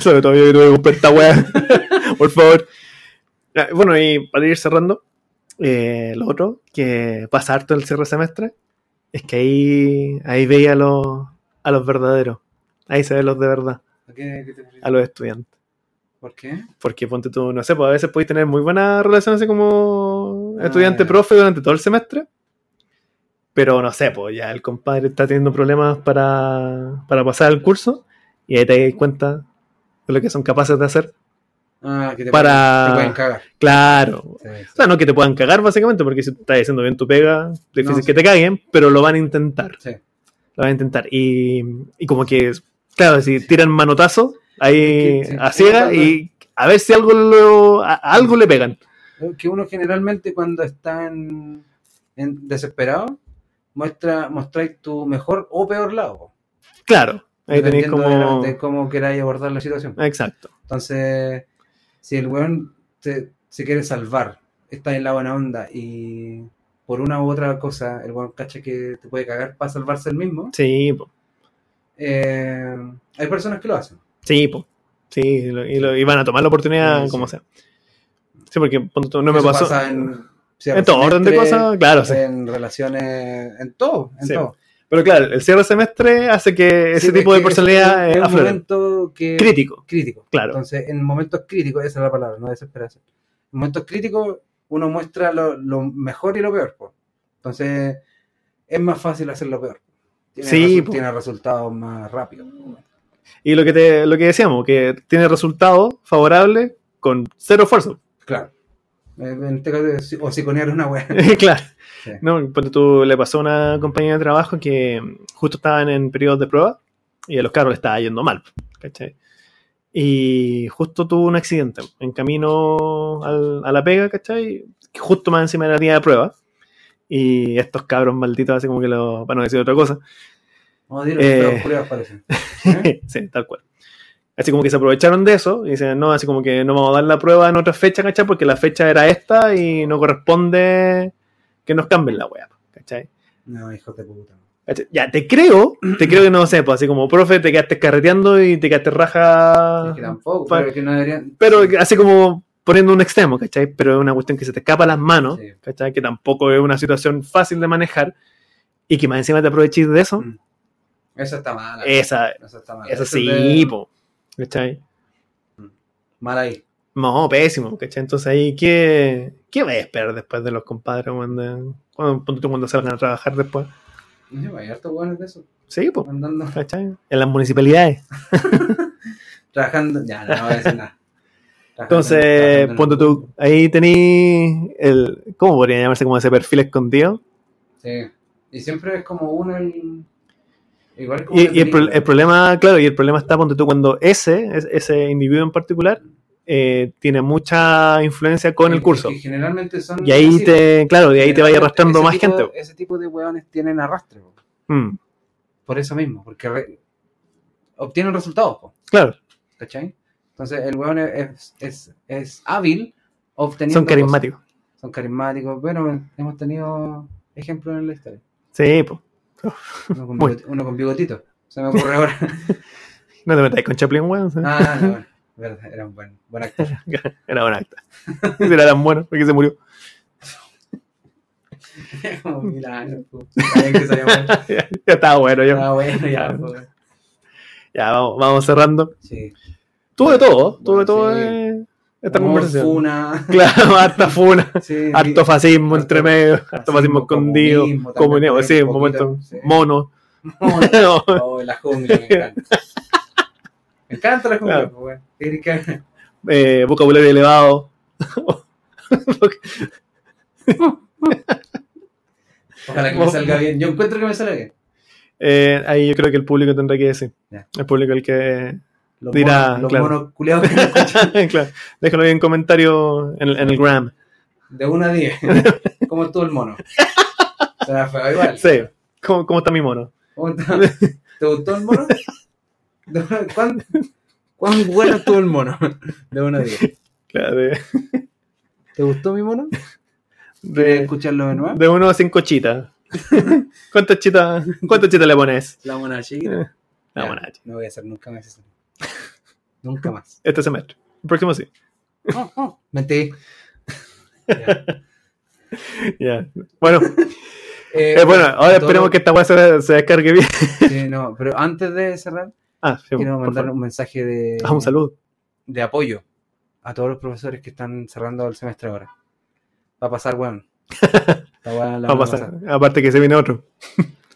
Sobre todo yo que tuve que comprar esta weá. Por favor. Bueno, y para ir cerrando, eh, lo otro que pasa harto el cierre de semestre es que ahí, ahí veía a los, a los verdaderos. Ahí se ven los de verdad, ¿A qué- qué te a los estudiantes. ¿Por qué? Porque ponte tú, no sé, pues a veces podéis tener muy buena relación así como Ah, estudiante-profe durante todo el semestre. Pero no sé, pues ya el compadre está teniendo problemas para, para pasar el curso y ahí te das cuenta de lo que son capaces de hacer. Ah, que te, Para- pueden, te pueden cagar. Claro. Sí, sí. O sea, no que te puedan cagar básicamente, porque si estás haciendo bien tu pega, difícil No, que te caguen, pero lo van a intentar. Lo van a intentar. Y, y como que, claro, si tiran manotazo ahí a ciega y a ver si algo, lo- a- algo le pegan. Que uno generalmente cuando está en, en desesperado, muestra, mostráis tu mejor o peor lado. Claro, ahí tenéis Dependiendo de, como... de cómo queráis abordar la situación. Exacto. Entonces, si el weón te- se quiere salvar, está en la buena onda y por una u otra cosa, el weón cacha que te puede cagar para salvarse el mismo, Sí, po. eh, hay personas que lo hacen. Sí, po. Sí, y, lo- y lo- y van a tomar la oportunidad Sí, como sí. sea. Sí, porque no me pasó. pasa en, En todo orden de cosas, claro, sí. En relaciones, en todo, en Sí. todo. Pero claro, el cierre de semestre hace que ese Sí, tipo de personalidad es eh, un aflore. momento que Crítico, crítico. claro. Entonces, en momentos críticos, esa es la palabra, no desesperación. En momentos críticos, uno muestra lo, lo mejor y lo peor. po. Entonces, es más fácil hacer lo peor. Tiene, Sí, resu- tiene resultados más rápidos. Y lo que, te, lo que decíamos, que tiene resultados favorables con cero esfuerzo. Claro. Eh, En este caso, si- o siconear una wea. <laughs> claro. Sí. No, ponte tú, le pasó a una compañía de trabajo que justo estaban en periodos de prueba y a los carros le estaba yendo mal, ¿cachai? Y justo tuvo un accidente en camino al- a la pega, ¿cachai? Justo más encima de la día de prueba. Y estos cabros malditos, así como que lo, para no decir otra cosa, Vamos a decir, Eh. los culiados parecen. ¿Eh? <laughs> sí, tal cual. Así como que se aprovecharon de eso y dicen, no, así como que no vamos a dar la prueba en otra fecha, ¿cachai? Porque la fecha era esta y no corresponde que nos cambien la wea, ¿cachai? No, hijos de puta. ¿Cachai? Ya, te creo, te creo que no sé, pues así como profe, te quedaste carreteando y te quedaste raja. Es que tampoco, pa- pero es que no deberían. Pero así como poniendo un extremo, ¿cachai? Pero es una cuestión que se te escapa a las manos, Sí. ¿cachai? Que tampoco es una situación fácil de manejar y que más encima te aproveches de eso. Mm. Eso está mal. Esa, Eso está mal. esa Eso sí, de- po, ¿cachai? Mal ahí. No, pésimo, ¿cachai? Entonces ahí, ¿qué, qué vas a esperar después de los compadres cuando, cuando, cuando salgan a trabajar después? No, hay hartos buenos de eso. Sí, pues, Andando, ¿cachai? En las municipalidades. <laughs> trabajando. Ya, no, no voy a decir nada. <laughs> Entonces, un tú, ahí tení el, ¿cómo podría llamarse como ese perfil escondido? Sí. Y siempre es como uno el. Igual como Y, una y el, el problema, claro, y el problema está, ponte tú, cuando ese, es- ese individuo en particular, eh, tiene mucha influencia con el curso. y generalmente son. Y ahí te, claro, y ahí te vaya arrastrando más tipo- gente. Ese tipo de hueones tienen arrastre. Mm, Por eso mismo, porque re- obtienen resultados. po, claro, ¿Cachai? Entonces, el hueón es, es, es hábil obteniendo. son carismáticos. cosas. Son carismáticos. Bueno, hemos tenido ejemplos en la historia. Sí, pues. <laughs> Uno con bigotito. Se me ocurre <laughs> ahora. No te metáis con Chaplin, weón. Ah, no, bueno. Verdad, era un buen, buen actor. <laughs> Era buen acta. <laughs> Era tan bueno, porque se murió. <laughs> Como mil años, que ya, ya estaba bueno yo. Ah, bueno, ya. Ya, vamos, vamos cerrando. Sí. Tuve todo, tuve Bueno, todo sí. eh, esta Humor, conversación. funa. Claro, harta funa, Sí, harto fascismo harto entre medio, harto fascismo fascismo, escondido, comunismo comunismo, sí, un momento sí. mono. Mono. Oh, la jungla, me encanta. Me encanta la jungla, Claro. pues, weón. Eh, vocabulario elevado. Ojalá que me salga bien. Yo encuentro que me salga bien. Eh, ahí yo creo que el público tendrá que decir. El público el que. Los Dirá, monos, los claro. monos que <laughs> claro, déjalo ahí en comentario en, el- en el gram. De 1 a 10. <laughs> ¿Cómo estuvo el mono? Será feo igual. Sí, ¿cómo, cómo está mi mono? ¿Cómo está? ¿Te gustó el mono? <laughs> Una- <laughs> ¿Cuán, cuán bueno estuvo el mono? De 1 a 10. Claro, ¿Te gustó mi mono? ¿Quieres de, escucharlo de nuevo? de uno a cinco chitas. <laughs> ¿Cuántas chitas, cuántas chitas le pones? La mona chiquita. La buena, No voy a hacer nunca más eso. Nunca más. este semestre. El próximo sí. Mentí. <laughs> Ya. Bueno, Eh, eh, bueno, ahora esperemos que esta weá se, se descargue bien. Sí, no, pero antes de cerrar, Ah, sí, quiero mandar favor. un mensaje de, Ah, un saludo. de apoyo a todos los profesores que están cerrando el semestre ahora. Va a pasar, weón. <laughs> La Va a pasar. Aparte que se viene otro.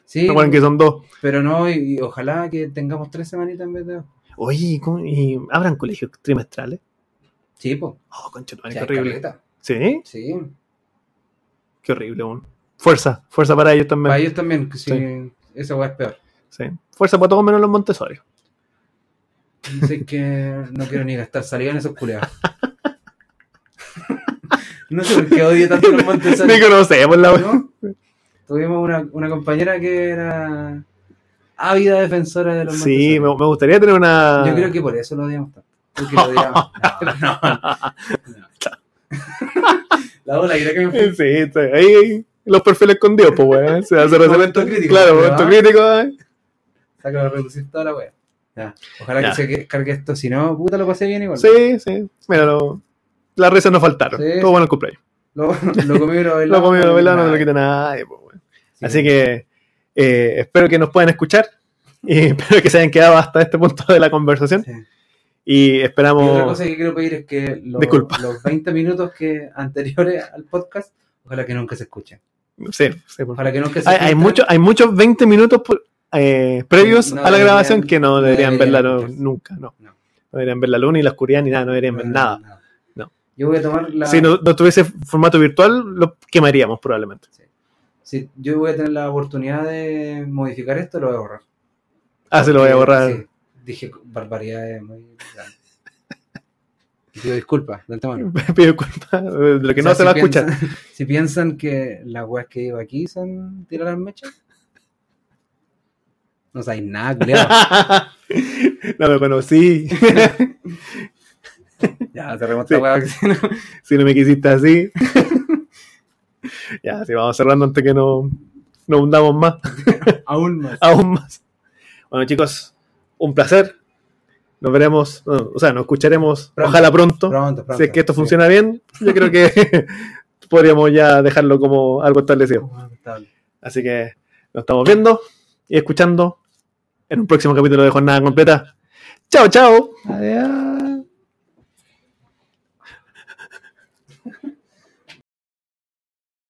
Sí, <laughs> Recuerden que son dos. pero no, y, y ojalá que tengamos tres semanitas en vez de dos. Oye, ¿cómo- ¿y habrán colegios trimestrales? Sí, po. Oh, concha, qué horrible. ¿Sí? Sí. Qué horrible, weón. Fuerza, fuerza para ellos también. Para ellos también, que sí, Sí. esa weá es peor. Sí. Fuerza para todos menos los Montessori. Dice que no quiero ni gastar saliva en esos culeados. <laughs> no sé por qué odio tanto los Montessori. Ni conocemos la ¿no? Tuvimos una, una compañera que era ávida defensora de los Sí, me, Montessori. me gustaría tener una. Yo creo que por eso lo odiamos tanto. Porque lo odiamos. No, <laughs> no. La bola, creo que me fui. Sí, sí, ahí, los perfiles escondidos, pues, weón. Se hace <laughs> Momento crítico, Claro, momento crítico, weón. Saca a reducir toda la wea. Ya. Ojalá Ya. que se que- cargue esto, si no, puta lo pasé bien igual. Sí, sí. Mira, no, las risas no faltaron. Sí. Todo bueno el cumpleaños. Lo, lo comí lo <laughs> bailamos. Lo lo bailado, no me lo Nada. quita nadie, pues. Sí. Así que eh, espero que nos puedan escuchar y <laughs> espero que se hayan quedado hasta este punto de la conversación Sí. y Y otra esperamos... cosa que quiero pedir es que los, Disculpa. los 20 minutos que <laughs> anteriores al podcast, ojalá que nunca se escuchen. Sí, sí, por favor. Ojalá que nunca se Hay, hay, mucho- hay muchos 20 minutos por- eh, previos No a la deberían- grabación que no no deberían, deberían verla no- nunca, no. No. Deberían ver la luna y la oscuridad ni nada, no deberían ver nada. No. Yo voy a tomar la. Si no, tuviese formato virtual, lo quemaríamos probablemente. si yo voy a tener la oportunidad de modificar esto, lo voy a borrar. Ah, se lo voy a borrar. Sí, dije barbaridades muy grandes. Pido disculpas de antemano. <laughs> Pido disculpas de lo que O no se va a escuchar. si piensan que las weas que digo aquí son tirar las mechas, no sabéis nada, <laughs> no me conocí. <laughs> Ya, cerremos esta si no- si no me quisiste así. <laughs> ya, sí, vamos cerrando antes que no, no hundamos más. Aún más. aún más. Bueno, chicos, un placer. Nos veremos, o sea, nos escucharemos, Pronto. ojalá pronto. Pronto, pronto. Si es que esto Sí. funciona bien, yo creo que podríamos ya dejarlo como algo establecido. Estable. Así que nos estamos viendo y escuchando en un próximo capítulo de Jornada Completa. Chao, chao. Adiós.